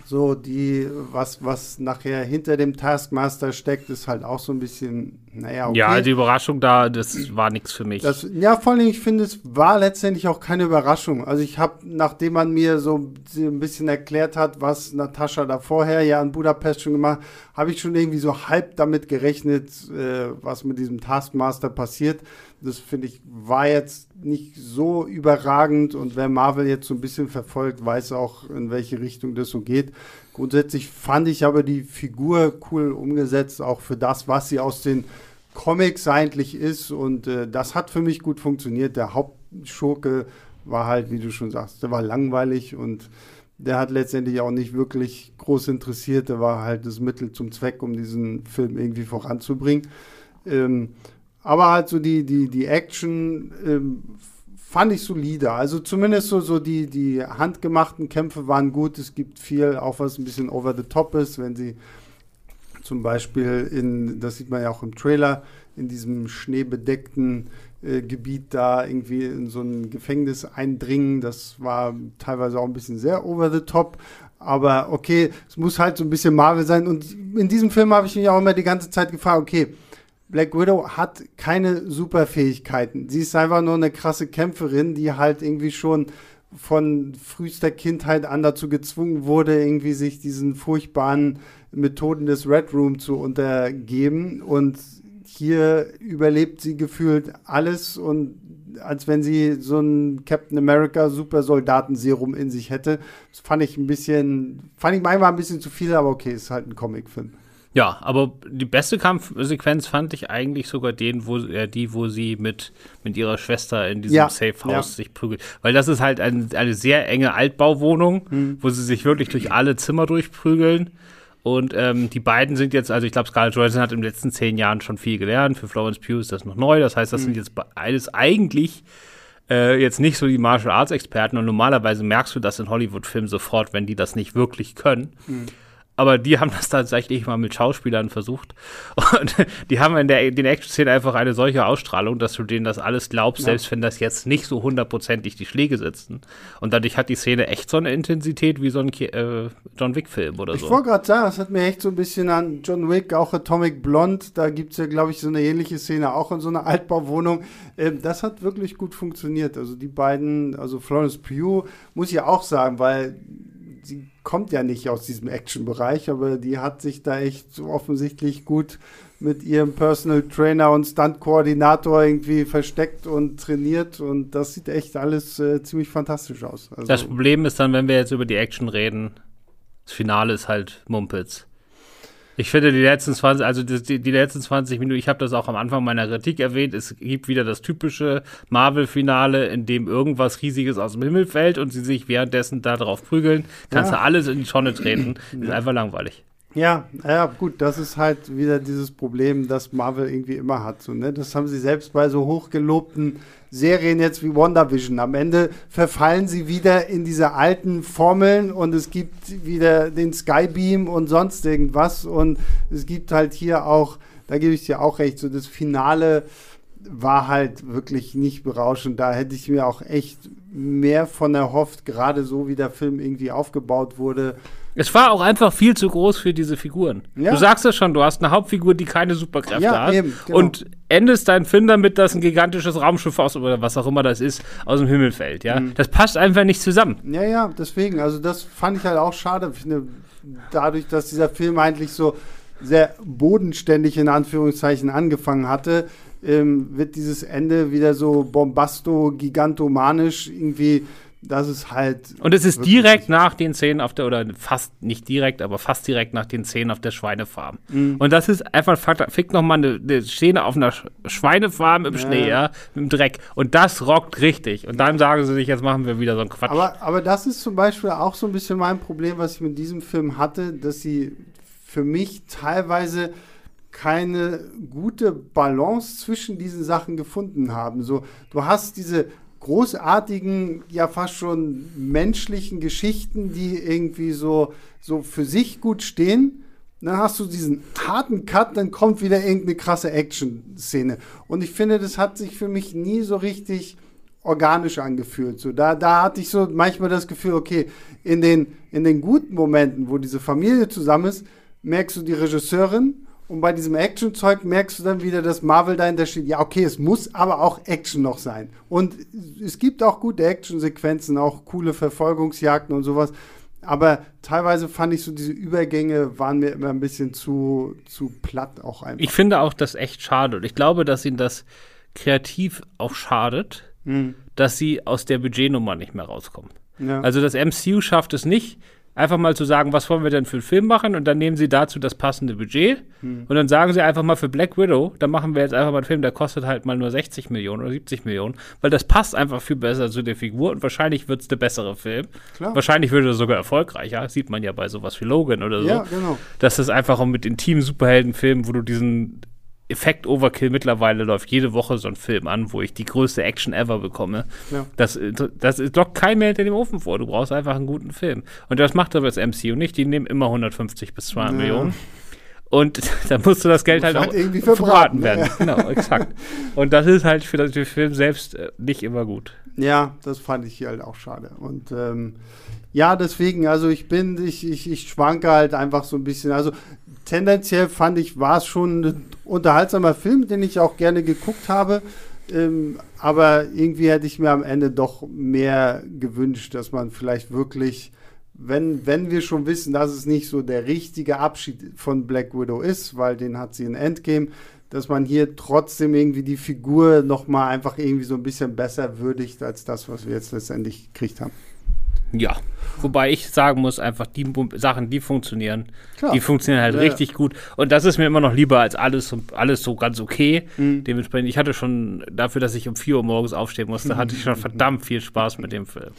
so die, was, was nachher hinter dem Taskmaster steckt, ist halt auch so ein bisschen, naja, okay. Ja, die Überraschung da, das war nichts für mich. Das, ja, vor allem, ich finde, es war letztendlich auch keine Überraschung. Also ich habe, nachdem man mir so ein bisschen erklärt hat, was Natascha da vorher ja in Budapest schon gemacht, habe ich schon irgendwie so halb damit gerechnet, äh, was mit diesem Taskmaster passiert. Das finde ich war jetzt nicht so überragend und wer Marvel jetzt so ein bisschen verfolgt, weiß auch, in welche Richtung das so geht. Grundsätzlich fand ich aber die Figur cool umgesetzt, auch für das, was sie aus den Comics eigentlich ist und äh, das hat für mich gut funktioniert. Der Hauptschurke war halt, wie du schon sagst, der war langweilig und der hat letztendlich auch nicht wirklich groß interessiert. Der war halt das Mittel zum Zweck, um diesen Film irgendwie voranzubringen. Ähm, aber halt so die, die, die Action ähm, fand ich solide. Also zumindest so, so die, die handgemachten Kämpfe waren gut. Es gibt viel, auch was ein bisschen over the top ist, wenn sie zum Beispiel in, das sieht man ja auch im Trailer, in diesem schneebedeckten äh, Gebiet da irgendwie in so ein Gefängnis eindringen. Das war teilweise auch ein bisschen sehr over the top. Aber okay, es muss halt so ein bisschen Marvel sein. Und in diesem Film habe ich mich auch immer die ganze Zeit gefragt, okay, Black Widow hat keine Superfähigkeiten. Sie ist einfach nur eine krasse Kämpferin, die halt irgendwie schon von frühester Kindheit an dazu gezwungen wurde, irgendwie sich diesen furchtbaren Methoden des Red Room zu untergeben. Und hier überlebt sie gefühlt alles und als wenn sie so ein Captain America Supersoldaten-Serum in sich hätte. Das fand ich ein bisschen, fand ich manchmal ein bisschen zu viel, aber okay, ist halt ein Comicfilm. Ja, aber die beste Kampfsequenz fand ich eigentlich sogar den, wo äh, die, wo sie mit, mit ihrer Schwester in diesem ja, Safe House ja. sich prügelt. Weil das ist halt ein, eine sehr enge Altbauwohnung, mhm. wo sie sich wirklich durch alle Zimmer durchprügeln. Und ähm, die beiden sind jetzt, also ich glaube, Scarlett Johansson hat in den letzten zehn Jahren schon viel gelernt. Für Florence Pugh ist das noch neu. Das heißt, das mhm. sind jetzt alles eigentlich äh, jetzt nicht so die Martial Arts Experten und normalerweise merkst du das in Hollywood-Filmen sofort, wenn die das nicht wirklich können. Mhm. Aber die haben das tatsächlich mal mit Schauspielern versucht. Und die haben in der, in der Action-Szene einfach eine solche Ausstrahlung, dass du denen das alles glaubst, ja. selbst wenn das jetzt nicht so hundertprozentig die Schläge sitzen. Und dadurch hat die Szene echt so eine Intensität wie so ein äh, John Wick-Film oder ich so. Ich wollte gerade sagen, das hat mir echt so ein bisschen an John Wick, auch Atomic Blonde. Da gibt es ja, glaube ich, so eine ähnliche Szene, auch in so einer Altbauwohnung. Ähm, das hat wirklich gut funktioniert. Also die beiden, also Florence Pugh, muss ich ja auch sagen, weil sie kommt ja nicht aus diesem Action-Bereich, aber die hat sich da echt so offensichtlich gut mit ihrem Personal Trainer und Stunt-Koordinator irgendwie versteckt und trainiert und das sieht echt alles äh, ziemlich fantastisch aus. Also das Problem ist dann, wenn wir jetzt über die Action reden, das Finale ist halt Mumpitz. Ich finde die letzten 20, also die, die letzten 20 Minuten, ich habe das auch am Anfang meiner Kritik erwähnt, es gibt wieder das typische Marvel-Finale, in dem irgendwas Riesiges aus dem Himmel fällt und sie sich währenddessen da drauf prügeln. Kannst ja. du alles in die Tonne treten. Ist einfach langweilig. Ja, ja, gut, das ist halt wieder dieses Problem, das Marvel irgendwie immer hat. So, ne? Das haben sie selbst bei so hochgelobten Serien jetzt wie WandaVision. Am Ende verfallen sie wieder in diese alten Formeln und es gibt wieder den Skybeam und sonst irgendwas. Und es gibt halt hier auch, da gebe ich dir auch recht, so das Finale war halt wirklich nicht berauschend. Da hätte ich mir auch echt mehr von erhofft, gerade so wie der Film irgendwie aufgebaut wurde. Es war auch einfach viel zu groß für diese Figuren. Ja. Du sagst es schon, du hast eine Hauptfigur, die keine Superkräfte ja, hat. Eben, genau. Und endest deinen Film damit, dass ein gigantisches Raumschiff aus oder was auch immer das ist, aus dem Himmel fällt. Ja? Mhm. Das passt einfach nicht zusammen. Ja, ja, deswegen. Also, das fand ich halt auch schade. Finde, dadurch, dass dieser Film eigentlich so sehr bodenständig in Anführungszeichen angefangen hatte, ähm, wird dieses Ende wieder so bombasto, gigantomanisch irgendwie das ist halt. Und es ist direkt nach den Szenen auf der, oder fast nicht direkt, aber fast direkt nach den Szenen auf der Schweinefarm. Mhm. Und das ist einfach, fick nochmal eine, eine Szene auf einer Schweinefarm im ja. Schnee, ja, im Dreck. Und das rockt richtig. Und dann sagen sie sich, jetzt machen wir wieder so einen Quatsch. Aber, aber das ist zum Beispiel auch so ein bisschen mein Problem, was ich mit diesem Film hatte, dass sie für mich teilweise keine gute Balance zwischen diesen Sachen gefunden haben. So, du hast diese großartigen, ja fast schon menschlichen Geschichten, die irgendwie so, so für sich gut stehen. Dann hast du diesen harten Cut, dann kommt wieder irgendeine krasse Action-Szene. Und ich finde, das hat sich für mich nie so richtig organisch angefühlt. So, da, da hatte ich so manchmal das Gefühl, okay, in den, in den guten Momenten, wo diese Familie zusammen ist, merkst du die Regisseurin und bei diesem Action-Zeug merkst du dann wieder, dass Marvel dahinter steht. Ja, okay, es muss aber auch Action noch sein. Und es gibt auch gute Action-Sequenzen, auch coole Verfolgungsjagden und sowas. Aber teilweise fand ich so, diese Übergänge waren mir immer ein bisschen zu, zu platt auch einfach. Ich finde auch das echt schade. Und ich glaube, dass ihnen das kreativ auch schadet, hm. dass sie aus der Budgetnummer nicht mehr rauskommen. Ja. Also das MCU schafft es nicht, einfach mal zu sagen, was wollen wir denn für einen Film machen und dann nehmen sie dazu das passende Budget hm. und dann sagen sie einfach mal für Black Widow, dann machen wir jetzt einfach mal einen Film, der kostet halt mal nur 60 Millionen oder 70 Millionen, weil das passt einfach viel besser zu der Figur und wahrscheinlich wird es der bessere Film. Klar. Wahrscheinlich würde er sogar erfolgreicher, sieht man ja bei sowas wie Logan oder so. Ja, genau. Dass das einfach auch mit intimen Superheldenfilmen, wo du diesen Effekt-Overkill mittlerweile läuft jede Woche so ein Film an, wo ich die größte Action ever bekomme. Ja. Das, das lockt kein mehr hinter dem Ofen vor. Du brauchst einfach einen guten Film. Und das macht aber das MCU nicht. Die nehmen immer 150 bis 200 ja. Millionen. Und dann musst du das Geld halt, halt, auch irgendwie verbraten werden. Ja. Genau, exakt. Und das ist halt für den Film selbst äh, nicht immer gut. Ja, das fand ich halt auch schade. Und ähm, ja, deswegen, also ich bin, ich, ich, ich schwanke halt einfach so ein bisschen. Also tendenziell fand ich, war es schon ein unterhaltsamer Film, den ich auch gerne geguckt habe. Ähm, aber irgendwie hätte ich mir am Ende doch mehr gewünscht, dass man vielleicht wirklich, wenn, wenn wir schon wissen, dass es nicht so der richtige Abschied von Black Widow ist, weil den hat sie in Endgame, dass man hier trotzdem irgendwie die Figur noch mal einfach irgendwie so ein bisschen besser würdigt als das, was wir jetzt letztendlich gekriegt haben. Ja, wobei ich sagen muss, einfach die Sachen, die funktionieren, Klar. die funktionieren halt ja, richtig ja. gut. Und das ist mir immer noch lieber als alles, alles so ganz okay. Mhm. Dementsprechend, ich hatte schon dafür, dass ich um 4 Uhr morgens aufstehen musste, hatte ich schon verdammt viel Spaß mit dem Film.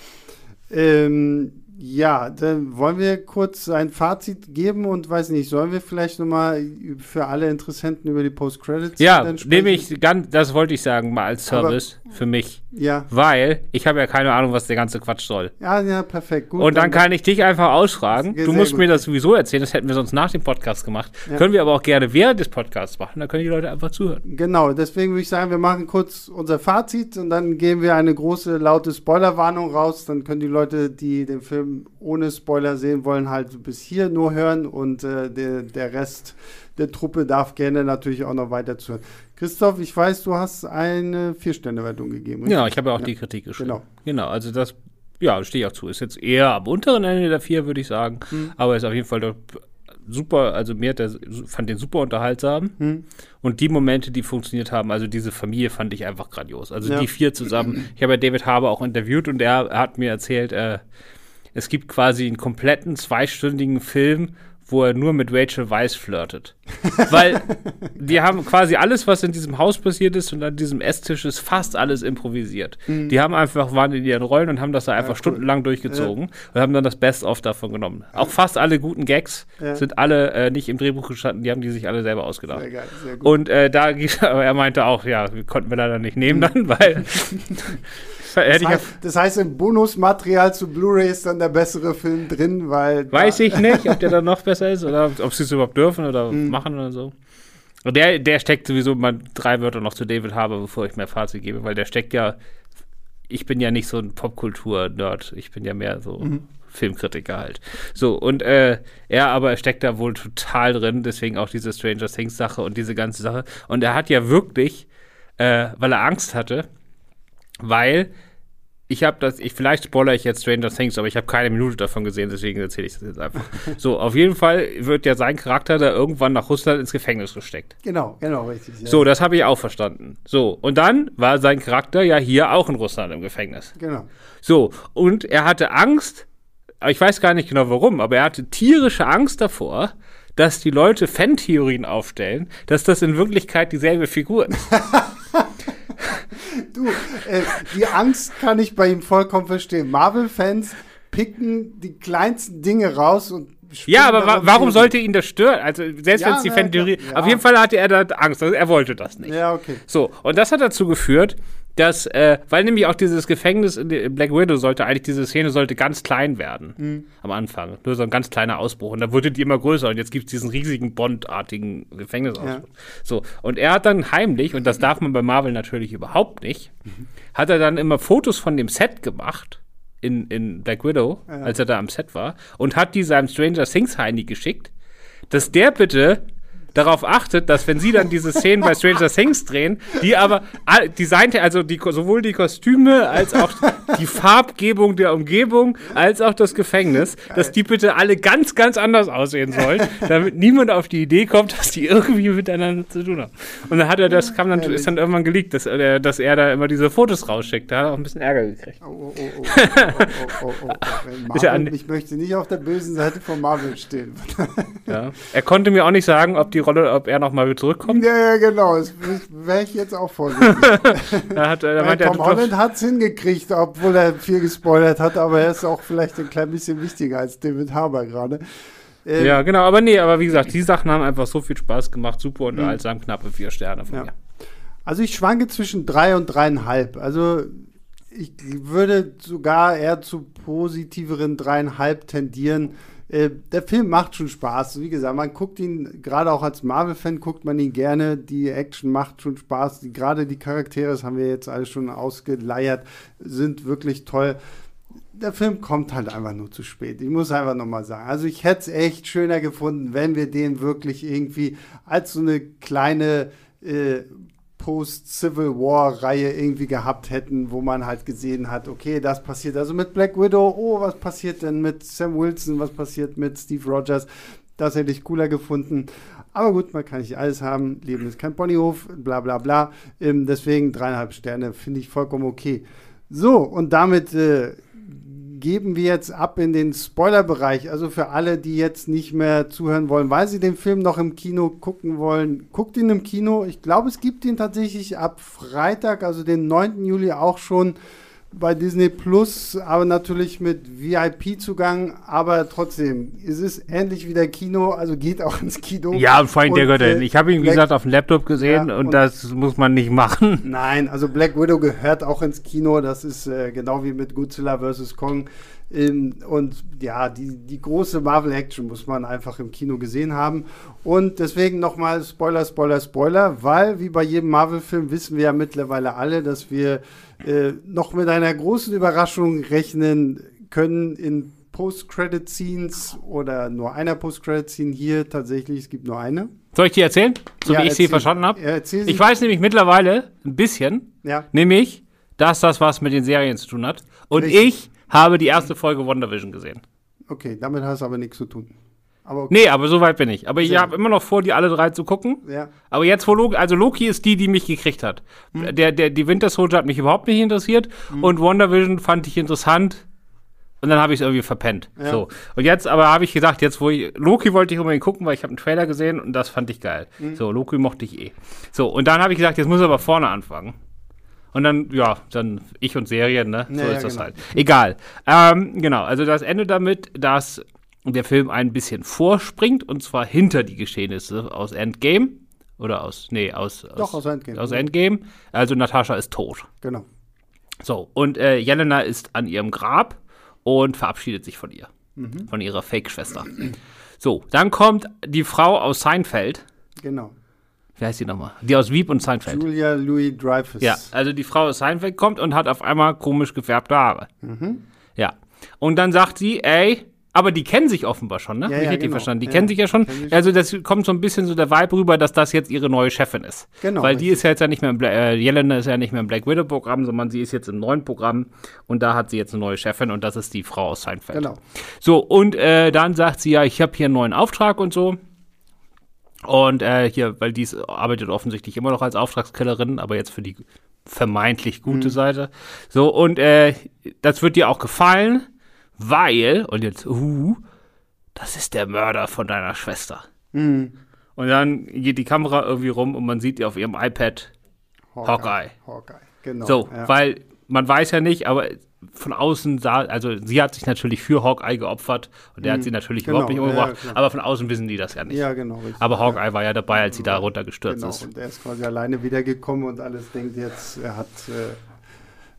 Ähm, Ja, dann wollen wir kurz ein Fazit geben und weiß nicht, sollen wir vielleicht nochmal für alle Interessenten über die Post-Credits Ja, nehme ich ganz, das wollte ich sagen, mal als Service Aber, für mich. Ja. Weil ich habe ja keine Ahnung, was der ganze Quatsch soll. Ja, ja, perfekt. Gut, und dann, dann kann ich dich einfach ausfragen. Du musst gut. mir das sowieso erzählen, das hätten wir sonst nach dem Podcast gemacht. Ja. Können wir aber auch gerne während des Podcasts machen, dann können die Leute einfach zuhören. Genau, deswegen würde ich sagen, wir machen kurz unser Fazit und dann geben wir eine große, laute Spoilerwarnung raus. Dann können die Leute, die den Film ohne Spoiler sehen wollen, halt bis hier nur hören und äh, der, der Rest der Truppe darf gerne natürlich auch noch weiter zuhören. Christoph, ich weiß, du hast eine Vier-Sterne-Wertung gegeben. Richtig? Ja, ich habe ja auch ja. die Kritik geschrieben. Genau. Genau, also das, ja, stehe ich auch zu. Ist jetzt eher am unteren Ende der Vier, würde ich sagen. Mhm. Aber ist auf jeden Fall super, also mir hat der, fand den super unterhaltsam. Mhm. Und die Momente, die funktioniert haben, also diese Familie fand ich einfach grandios. Also ja. die vier zusammen. Ich habe ja David Harbour auch interviewt und er hat mir erzählt, äh, es gibt quasi einen kompletten zweistündigen Film, wo er nur mit Rachel Weiss flirtet. Weil die haben quasi alles, was in diesem Haus passiert ist und an diesem Esstisch ist fast alles improvisiert. Mhm. Die haben einfach, waren in ihren Rollen und haben das da einfach ja, stundenlang durchgezogen ja. und haben dann das Best-of davon genommen. Ja. Auch fast alle guten Gags sind alle äh, nicht im Drehbuch gestanden, die haben die sich alle selber ausgedacht. Sehr geil, sehr gut. Und äh, da, aber er meinte auch, ja, konnten wir leider nicht nehmen dann, weil das, heißt, das heißt, im Bonusmaterial zu Blu-ray ist dann der bessere Film drin, weil. Weiß ich nicht, ob der dann noch besser ist oder ob sie es überhaupt dürfen oder mhm. machen oder so. Und der, der steckt sowieso mal drei Wörter noch zu David Harbour, bevor ich mehr Fazit gebe, weil der steckt ja. Ich bin ja nicht so ein Popkultur-Nerd, ich bin ja mehr so. Mhm. Filmkritiker halt. So, und äh, er aber steckt da wohl total drin, deswegen auch diese Stranger Things Sache und diese ganze Sache. Und er hat ja wirklich, äh, weil er Angst hatte, weil ich habe das, ich vielleicht spoilere ich jetzt Stranger Things, aber ich habe keine Minute davon gesehen, deswegen erzähle ich das jetzt einfach. so, auf jeden Fall wird ja sein Charakter da irgendwann nach Russland ins Gefängnis gesteckt. Genau, genau, richtig. Ja. So, das habe ich auch verstanden. So, und dann war sein Charakter ja hier auch in Russland im Gefängnis. Genau. So, und er hatte Angst, ich weiß gar nicht genau warum, aber er hatte tierische Angst davor, dass die Leute Fantheorien aufstellen, dass das in Wirklichkeit dieselbe Figur ist. du, äh, die Angst kann ich bei ihm vollkommen verstehen. Marvel-Fans picken die kleinsten Dinge raus und ja, aber wa warum sollte ihn das stören? Also, selbst ja, wenn es die Fantheorie. Ja. Auf jeden Fall hatte er da Angst. Also er wollte das nicht. Ja, okay. So, und das hat dazu geführt, dass, äh, weil nämlich auch dieses Gefängnis in Black Widow sollte eigentlich, diese Szene sollte ganz klein werden mhm. am Anfang. Nur so ein ganz kleiner Ausbruch. Und dann wurde die immer größer und jetzt gibt es diesen riesigen Bond-artigen Gefängnisausbruch. Ja. So. Und er hat dann heimlich, und das darf man bei Marvel natürlich überhaupt nicht, mhm. hat er dann immer Fotos von dem Set gemacht. In, in Black Widow, ja. als er da am Set war, und hat die seinem Stranger Things Heini geschickt, dass der bitte darauf achtet, dass wenn sie dann diese Szenen bei Stranger Things drehen, die aber designt, also die, sowohl die Kostüme als auch die Farbgebung der Umgebung als auch das Gefängnis, dass die bitte alle ganz, ganz anders aussehen sollen, damit niemand auf die Idee kommt, dass die irgendwie miteinander zu tun haben. Und dann hat er das, kam dann, ist dann irgendwann geleakt, dass er, dass er da immer diese Fotos rausschickt. Da hat er auch ein bisschen Ärger gekriegt. Oh, oh, oh, oh, oh, Marvel, ich möchte nicht auf der bösen Seite von Marvel stehen. ja. Er konnte mir auch nicht sagen, ob die Rolle, ob er nochmal wieder zurückkommt. Ja, ja, genau. Das wäre ich jetzt auch vorsichtig. da hat, meint, Tom Holland hat es hingekriegt, obwohl er viel gespoilert hat, aber er ist auch vielleicht ein klein bisschen wichtiger als David Harbour gerade. Ähm, ja, genau, aber nee, aber wie gesagt, die Sachen haben einfach so viel Spaß gemacht, super unterhaltsam, knappe vier Sterne von ja. mir. Also ich schwanke zwischen drei und dreieinhalb. Also ich würde sogar eher zu positiveren dreieinhalb tendieren. Äh, der Film macht schon Spaß. Wie gesagt, man guckt ihn, gerade auch als Marvel-Fan, guckt man ihn gerne. Die Action macht schon Spaß. Gerade die Charaktere, das haben wir jetzt alles schon ausgeleiert, sind wirklich toll. Der Film kommt halt einfach nur zu spät. Ich muss einfach nochmal sagen. Also ich hätte es echt schöner gefunden, wenn wir den wirklich irgendwie als so eine kleine äh, Post-Civil War-Reihe irgendwie gehabt hätten, wo man halt gesehen hat, okay, das passiert also mit Black Widow, oh, was passiert denn mit Sam Wilson, was passiert mit Steve Rogers, das hätte ich cooler gefunden. Aber gut, man kann nicht alles haben, Leben ist kein Ponyhof, bla bla bla. Ähm, deswegen dreieinhalb Sterne finde ich vollkommen okay. So, und damit äh, geben wir jetzt ab in den Spoilerbereich. Also für alle, die jetzt nicht mehr zuhören wollen, weil sie den Film noch im Kino gucken wollen, guckt ihn im Kino. Ich glaube, es gibt ihn tatsächlich ab Freitag, also den 9. Juli auch schon bei Disney Plus, aber natürlich mit VIP-Zugang, aber trotzdem, es ist ähnlich wie der Kino, also geht auch ins Kino. Ja, und vor allem der gehört äh. Ich habe ihn, wie gesagt, auf dem Laptop gesehen Ja, und, und- das muss man nicht machen. Nein, also Black Widow gehört auch ins Kino. Das ist äh, genau wie mit Godzilla vs. Kong. Ähm, und ja, die, die große Marvel-Action muss man einfach im Kino gesehen haben. Und deswegen nochmal Spoiler, Spoiler, Spoiler, weil wie bei jedem Marvel-Film wissen wir ja mittlerweile alle, dass wir äh, noch mit einer großen Überraschung rechnen können in Post-Credit-Scenes oder nur einer Post-Credit-Scene hier tatsächlich. Es gibt nur eine. Soll ich dir erzählen? So Ja, wie ich sie erzähl. verstanden habe? Ja, sie. Ich weiß nämlich mittlerweile ein bisschen, Ja. nämlich, dass das was mit den Serien zu tun hat. Und Richtig. ich habe die erste Folge WandaVision gesehen. Okay, damit hat es aber nichts zu tun. Aber okay. Nee, aber so weit bin ich. Aber ich habe immer noch vor, die alle drei zu gucken. Ja. Aber jetzt, wo Loki, also Loki ist die, die mich gekriegt hat. Hm. Der, der, die Winter Soldier hat mich überhaupt nicht interessiert. Und WandaVision fand ich interessant. Und dann habe ich es irgendwie verpennt. Ja. So. Und jetzt aber habe ich gesagt, jetzt wo ich, Loki wollte ich unbedingt gucken, weil ich habe einen Trailer gesehen und das fand ich geil. Hm. So, Loki mochte ich eh. So, und dann habe ich gesagt, jetzt muss ich aber vorne anfangen. Und dann, ja, dann ich und Serien, ne? So Ja, ja, ist das genau. halt. Egal. Ähm, genau, also das endet damit, dass der Film ein bisschen vorspringt und zwar hinter die Geschehnisse aus Endgame. Oder aus, nee, aus, Doch, aus Endgame. Aus Endgame. Also Natascha ist tot. Genau. So, und äh, Jelena ist an ihrem Grab und verabschiedet sich von ihr. Von ihrer Fake-Schwester. So, dann kommt die Frau aus Seinfeld. Genau. Wie heißt die nochmal? Die aus Wieb und Seinfeld. Julia Louis Dreyfus. Ja, also die Frau aus Seinfeld kommt und hat auf einmal komisch gefärbte Haare. Mhm. Ja. Und dann sagt sie, ey, aber die kennen sich offenbar schon, ne? Ja, ich ja, richtig genau. verstanden. Die Ja, kennen sich ja schon. Also das kommt so ein bisschen so der Vibe rüber, dass das jetzt ihre neue Chefin ist. Genau, Weil die richtig. ist ja jetzt ja nicht mehr im Bla äh, Jelena ist ja nicht mehr im Black Widow Programm, sondern sie ist jetzt im neuen Programm und da hat sie jetzt eine neue Chefin und das ist die Frau aus Seinfeld. Genau. So, und äh, dann sagt sie ja, ich habe hier einen neuen Auftrag und so. Und äh, hier, weil die ist- arbeitet offensichtlich immer noch als Auftragskillerin, aber jetzt für die vermeintlich gute Seite. So, und äh, das wird dir auch gefallen, weil, und jetzt, uh, das ist der Mörder von deiner Schwester. Und dann geht die Kamera irgendwie rum und man sieht ihr auf ihrem iPad Hawkeye. Hawkeye, genau. So, ja. weil man weiß ja nicht, aber von außen sah, also sie hat sich natürlich für Hawkeye geopfert und der hat sie natürlich Genau, überhaupt nicht ja, umgebracht, klar. aber von außen wissen die das ja nicht. ja, genau. Richtig. Aber Hawkeye war ja dabei, als sie da runtergestürzt Genau, ist. und er ist quasi alleine wiedergekommen und alles denkt jetzt, er hat äh,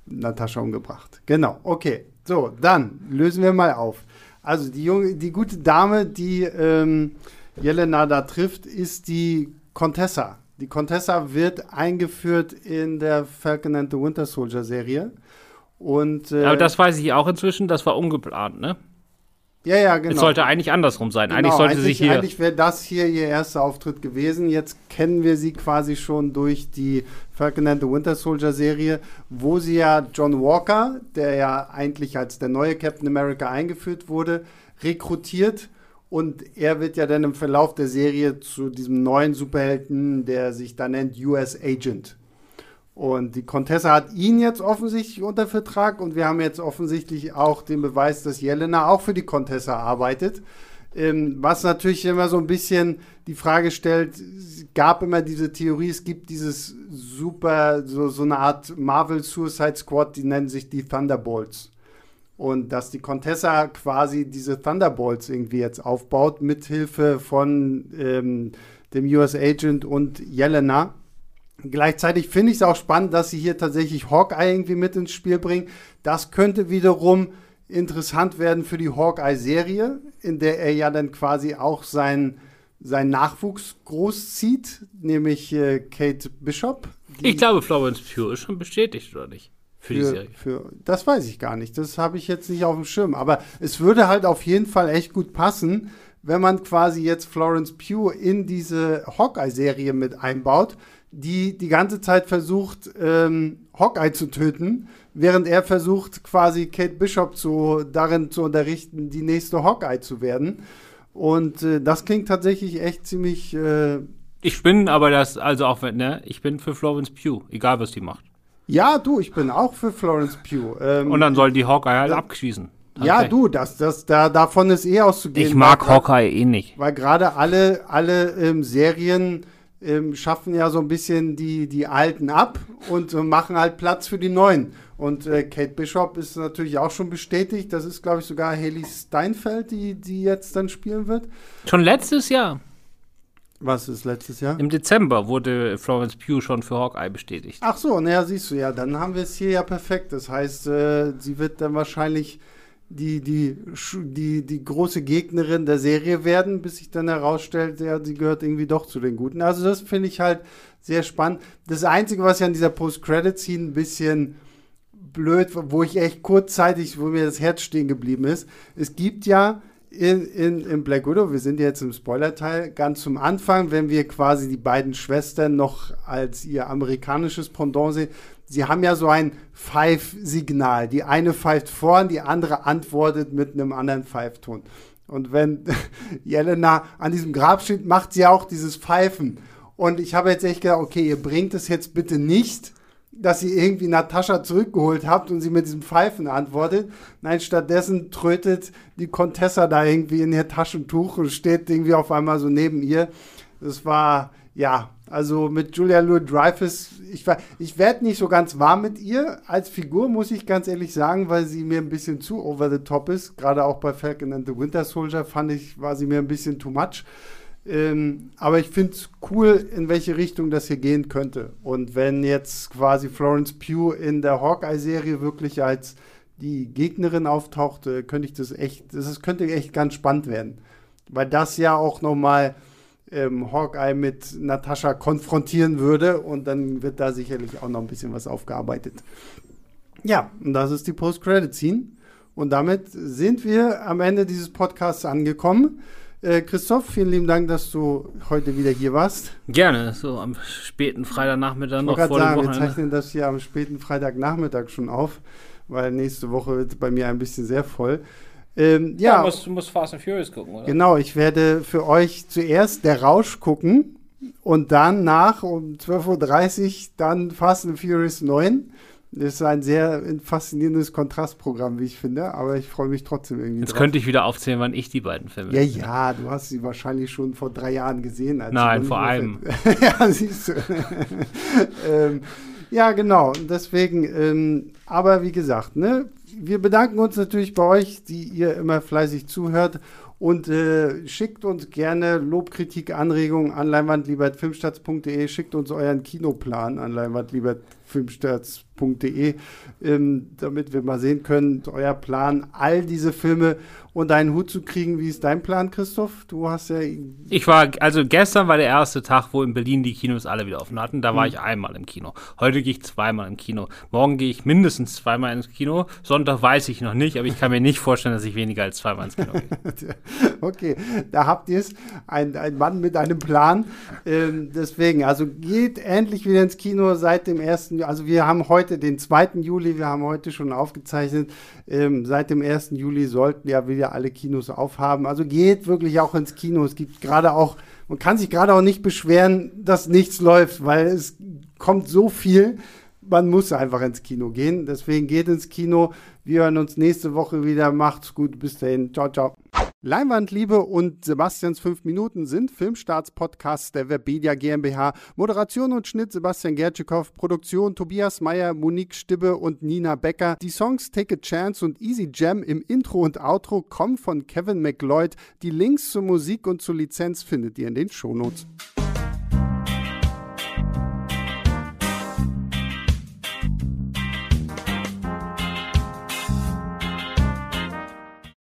Natascha umgebracht. Genau, okay. So, dann lösen wir mal auf. Also die junge, die gute Dame, die ähm, Jelena da trifft, ist die Contessa. Die Contessa wird eingeführt in der Falcon and the Winter Soldier Serie. Und, äh, Aber das weiß ich auch inzwischen, das war ungeplant, ne? ja, ja, genau. Es sollte eigentlich andersrum sein. eigentlich Genau, sollte sie hier. Eigentlich wäre das hier ihr erster Auftritt gewesen. Jetzt kennen wir sie quasi schon durch die Falcon and the Winter Soldier Serie, wo sie ja John Walker, der ja eigentlich als der neue Captain America eingeführt wurde, rekrutiert. Und er wird ja dann im Verlauf der Serie zu diesem neuen Superhelden, der sich da nennt US Agent. Und die Contessa hat ihn jetzt offensichtlich unter Vertrag und wir haben jetzt offensichtlich auch den Beweis, dass Jelena auch für die Contessa arbeitet. Ähm, was natürlich immer so ein bisschen die Frage stellt, gab immer diese Theorie, es gibt dieses super, so, so eine Art Marvel Suicide Squad, die nennen sich die Thunderbolts. Und dass die Contessa quasi diese Thunderbolts irgendwie jetzt aufbaut, mithilfe von ähm, dem US Agent und Jelena. Gleichzeitig finde ich es auch spannend, dass sie hier tatsächlich Hawkeye irgendwie mit ins Spiel bringen. Das könnte wiederum interessant werden für die Hawkeye-Serie, in der er ja dann quasi auch sein, sein Nachwuchs großzieht, nämlich äh, Kate Bishop. die ich glaube, Florence Pugh ist schon bestätigt, oder nicht? Für, die für, Serie. für, das weiß ich gar nicht. Das habe ich jetzt nicht auf dem Schirm. Aber es würde halt auf jeden Fall echt gut passen, wenn man quasi jetzt Florence Pugh in diese Hawkeye-Serie mit einbaut, die die ganze Zeit versucht, ähm, Hawkeye zu töten, während er versucht, quasi Kate Bishop zu, darin zu unterrichten, die nächste Hawkeye zu werden. Und äh, das klingt tatsächlich echt ziemlich. Äh, Ich bin aber das, also auch wenn, ne, ich bin für Florence Pugh, egal was die macht. ja, du, ich bin auch für Florence Pugh. Ähm, Und dann soll die Hawkeye halt abschießen. ja, du, das, das, da, davon ist eh auszugehen. Ich mag weil- Hawkeye eh nicht. Weil gerade alle, alle ähm, Serien ähm, schaffen ja so ein bisschen die, die Alten ab und äh, machen halt Platz für die Neuen. Und äh, Kate Bishop ist natürlich auch schon bestätigt. Das ist, glaube ich, sogar Haley Steinfeld, die, die jetzt dann spielen wird. Schon letztes Jahr. Was ist letztes Jahr? Im Dezember wurde Florence Pugh schon für Hawkeye bestätigt. Ach so, naja, siehst du ja, dann haben wir es hier ja perfekt. Das heißt, äh, sie wird dann wahrscheinlich die, die, die, die große Gegnerin der Serie werden, bis sich dann herausstellt, ja, sie gehört irgendwie doch zu den Guten. Also das finde ich halt sehr spannend. Das Einzige, was ja an dieser Post-Credit-Scene ein bisschen blöd, wo ich echt kurzzeitig, wo mir das Herz stehen geblieben ist, es gibt ja in, in, in Black Widow, wir sind jetzt im Spoiler-Teil, ganz zum Anfang, wenn wir quasi die beiden Schwestern noch als ihr amerikanisches Pendant sehen, sie haben ja so ein Pfeif-Signal. Die eine pfeift vorn, die andere antwortet mit einem anderen Pfeifton. Und wenn Jelena an diesem Grab steht, macht sie auch dieses Pfeifen. Und ich habe jetzt echt gedacht, okay, ihr bringt es jetzt bitte nicht dass ihr irgendwie Natascha zurückgeholt habt und sie mit diesem Pfeifen antwortet. Nein, stattdessen trötet die Contessa da irgendwie in ihr Taschentuch und steht irgendwie auf einmal so neben ihr. Das war, ja, also mit Julia Louis-Dreyfus, ich, ich werde nicht so ganz warm mit ihr als Figur, muss ich ganz ehrlich sagen, weil sie mir ein bisschen zu over the top ist. Gerade auch bei Falcon and the Winter Soldier fand ich, war sie mir ein bisschen too much. Ähm, aber ich finde es cool, in welche Richtung das hier gehen könnte. Und wenn jetzt quasi Florence Pugh in der Hawkeye-Serie wirklich als die Gegnerin auftaucht, könnte ich das echt, das könnte echt ganz spannend werden. Weil das ja auch nochmal ähm, Hawkeye mit Natascha konfrontieren würde und dann wird da sicherlich auch noch ein bisschen was aufgearbeitet. Ja, und das ist die Post-Credit-Scene. Und damit sind wir am Ende dieses Podcasts angekommen. Äh, Christoph, vielen lieben Dank, dass du heute wieder hier warst. Gerne, so am späten Freitagnachmittag noch vor sagen. Wir zeichnen das hier am späten Freitagnachmittag schon auf, weil nächste Woche wird bei mir ein bisschen sehr voll. Ähm, ja, ja du, musst, du musst Fast and Furious gucken, oder? Genau, ich werde für euch zuerst Der Rausch gucken und dann nach um 12.30 Uhr dann Fast and Furious 9. Das ist ein sehr faszinierendes Kontrastprogramm, wie ich finde, aber ich freue mich trotzdem irgendwie. Jetzt drauf. könnte ich wieder aufzählen, wann ich die beiden Filme. Ja, ja, du hast sie wahrscheinlich schon vor drei Jahren gesehen. Nein, vor allem. ja, siehst du. ähm, ja, genau. Deswegen, ähm, aber wie gesagt, ne, wir bedanken uns natürlich bei euch, die ihr immer fleißig zuhört und äh, schickt uns gerne Lobkritik, Anregungen an leinwandliebertfilmstarts.de. Schickt uns euren Kinoplan an leinwandliebertfilmstarts.de, ähm, damit wir mal sehen können, euer Plan, all diese Filme und einen Hut zu kriegen. Wie ist dein Plan, Christoph? Du hast ja. Ich war, also gestern war der erste Tag, wo in Berlin die Kinos alle wieder offen hatten. Da war hm. ich einmal im Kino. Heute gehe ich zweimal im Kino. Morgen gehe ich mindestens zweimal ins Kino. Sonntag weiß ich noch nicht, aber ich kann mir nicht vorstellen, dass ich weniger als zweimal ins Kino gehe. okay, da habt ihr es. Ein, ein Mann mit einem Plan. Ähm, deswegen, also geht endlich wieder ins Kino seit dem ersten. Also wir haben heute den 2. Juli, wir haben heute schon aufgezeichnet. Ähm, seit dem 1. Juli sollten ja wieder alle Kinos aufhaben. Also geht wirklich auch ins Kino. Es gibt gerade auch, man kann sich gerade auch nicht beschweren, dass nichts läuft, weil es kommt so viel. Man muss einfach ins Kino gehen. Deswegen geht ins Kino. Wir hören uns nächste Woche wieder. Macht's gut. Bis dahin. Ciao, ciao. Leinwandliebe und Sebastians 5 Minuten sind Filmstarts-Podcasts der Webedia GmbH. Moderation und Schnitt Sebastian Gertschikow, Produktion Tobias Meyer, Monique Stibbe und Nina Becker. Die Songs Take a Chance und Easy Jam im Intro und Outro kommen von Kevin McLeod. Die Links zur Musik und zur Lizenz findet ihr in den Shownotes.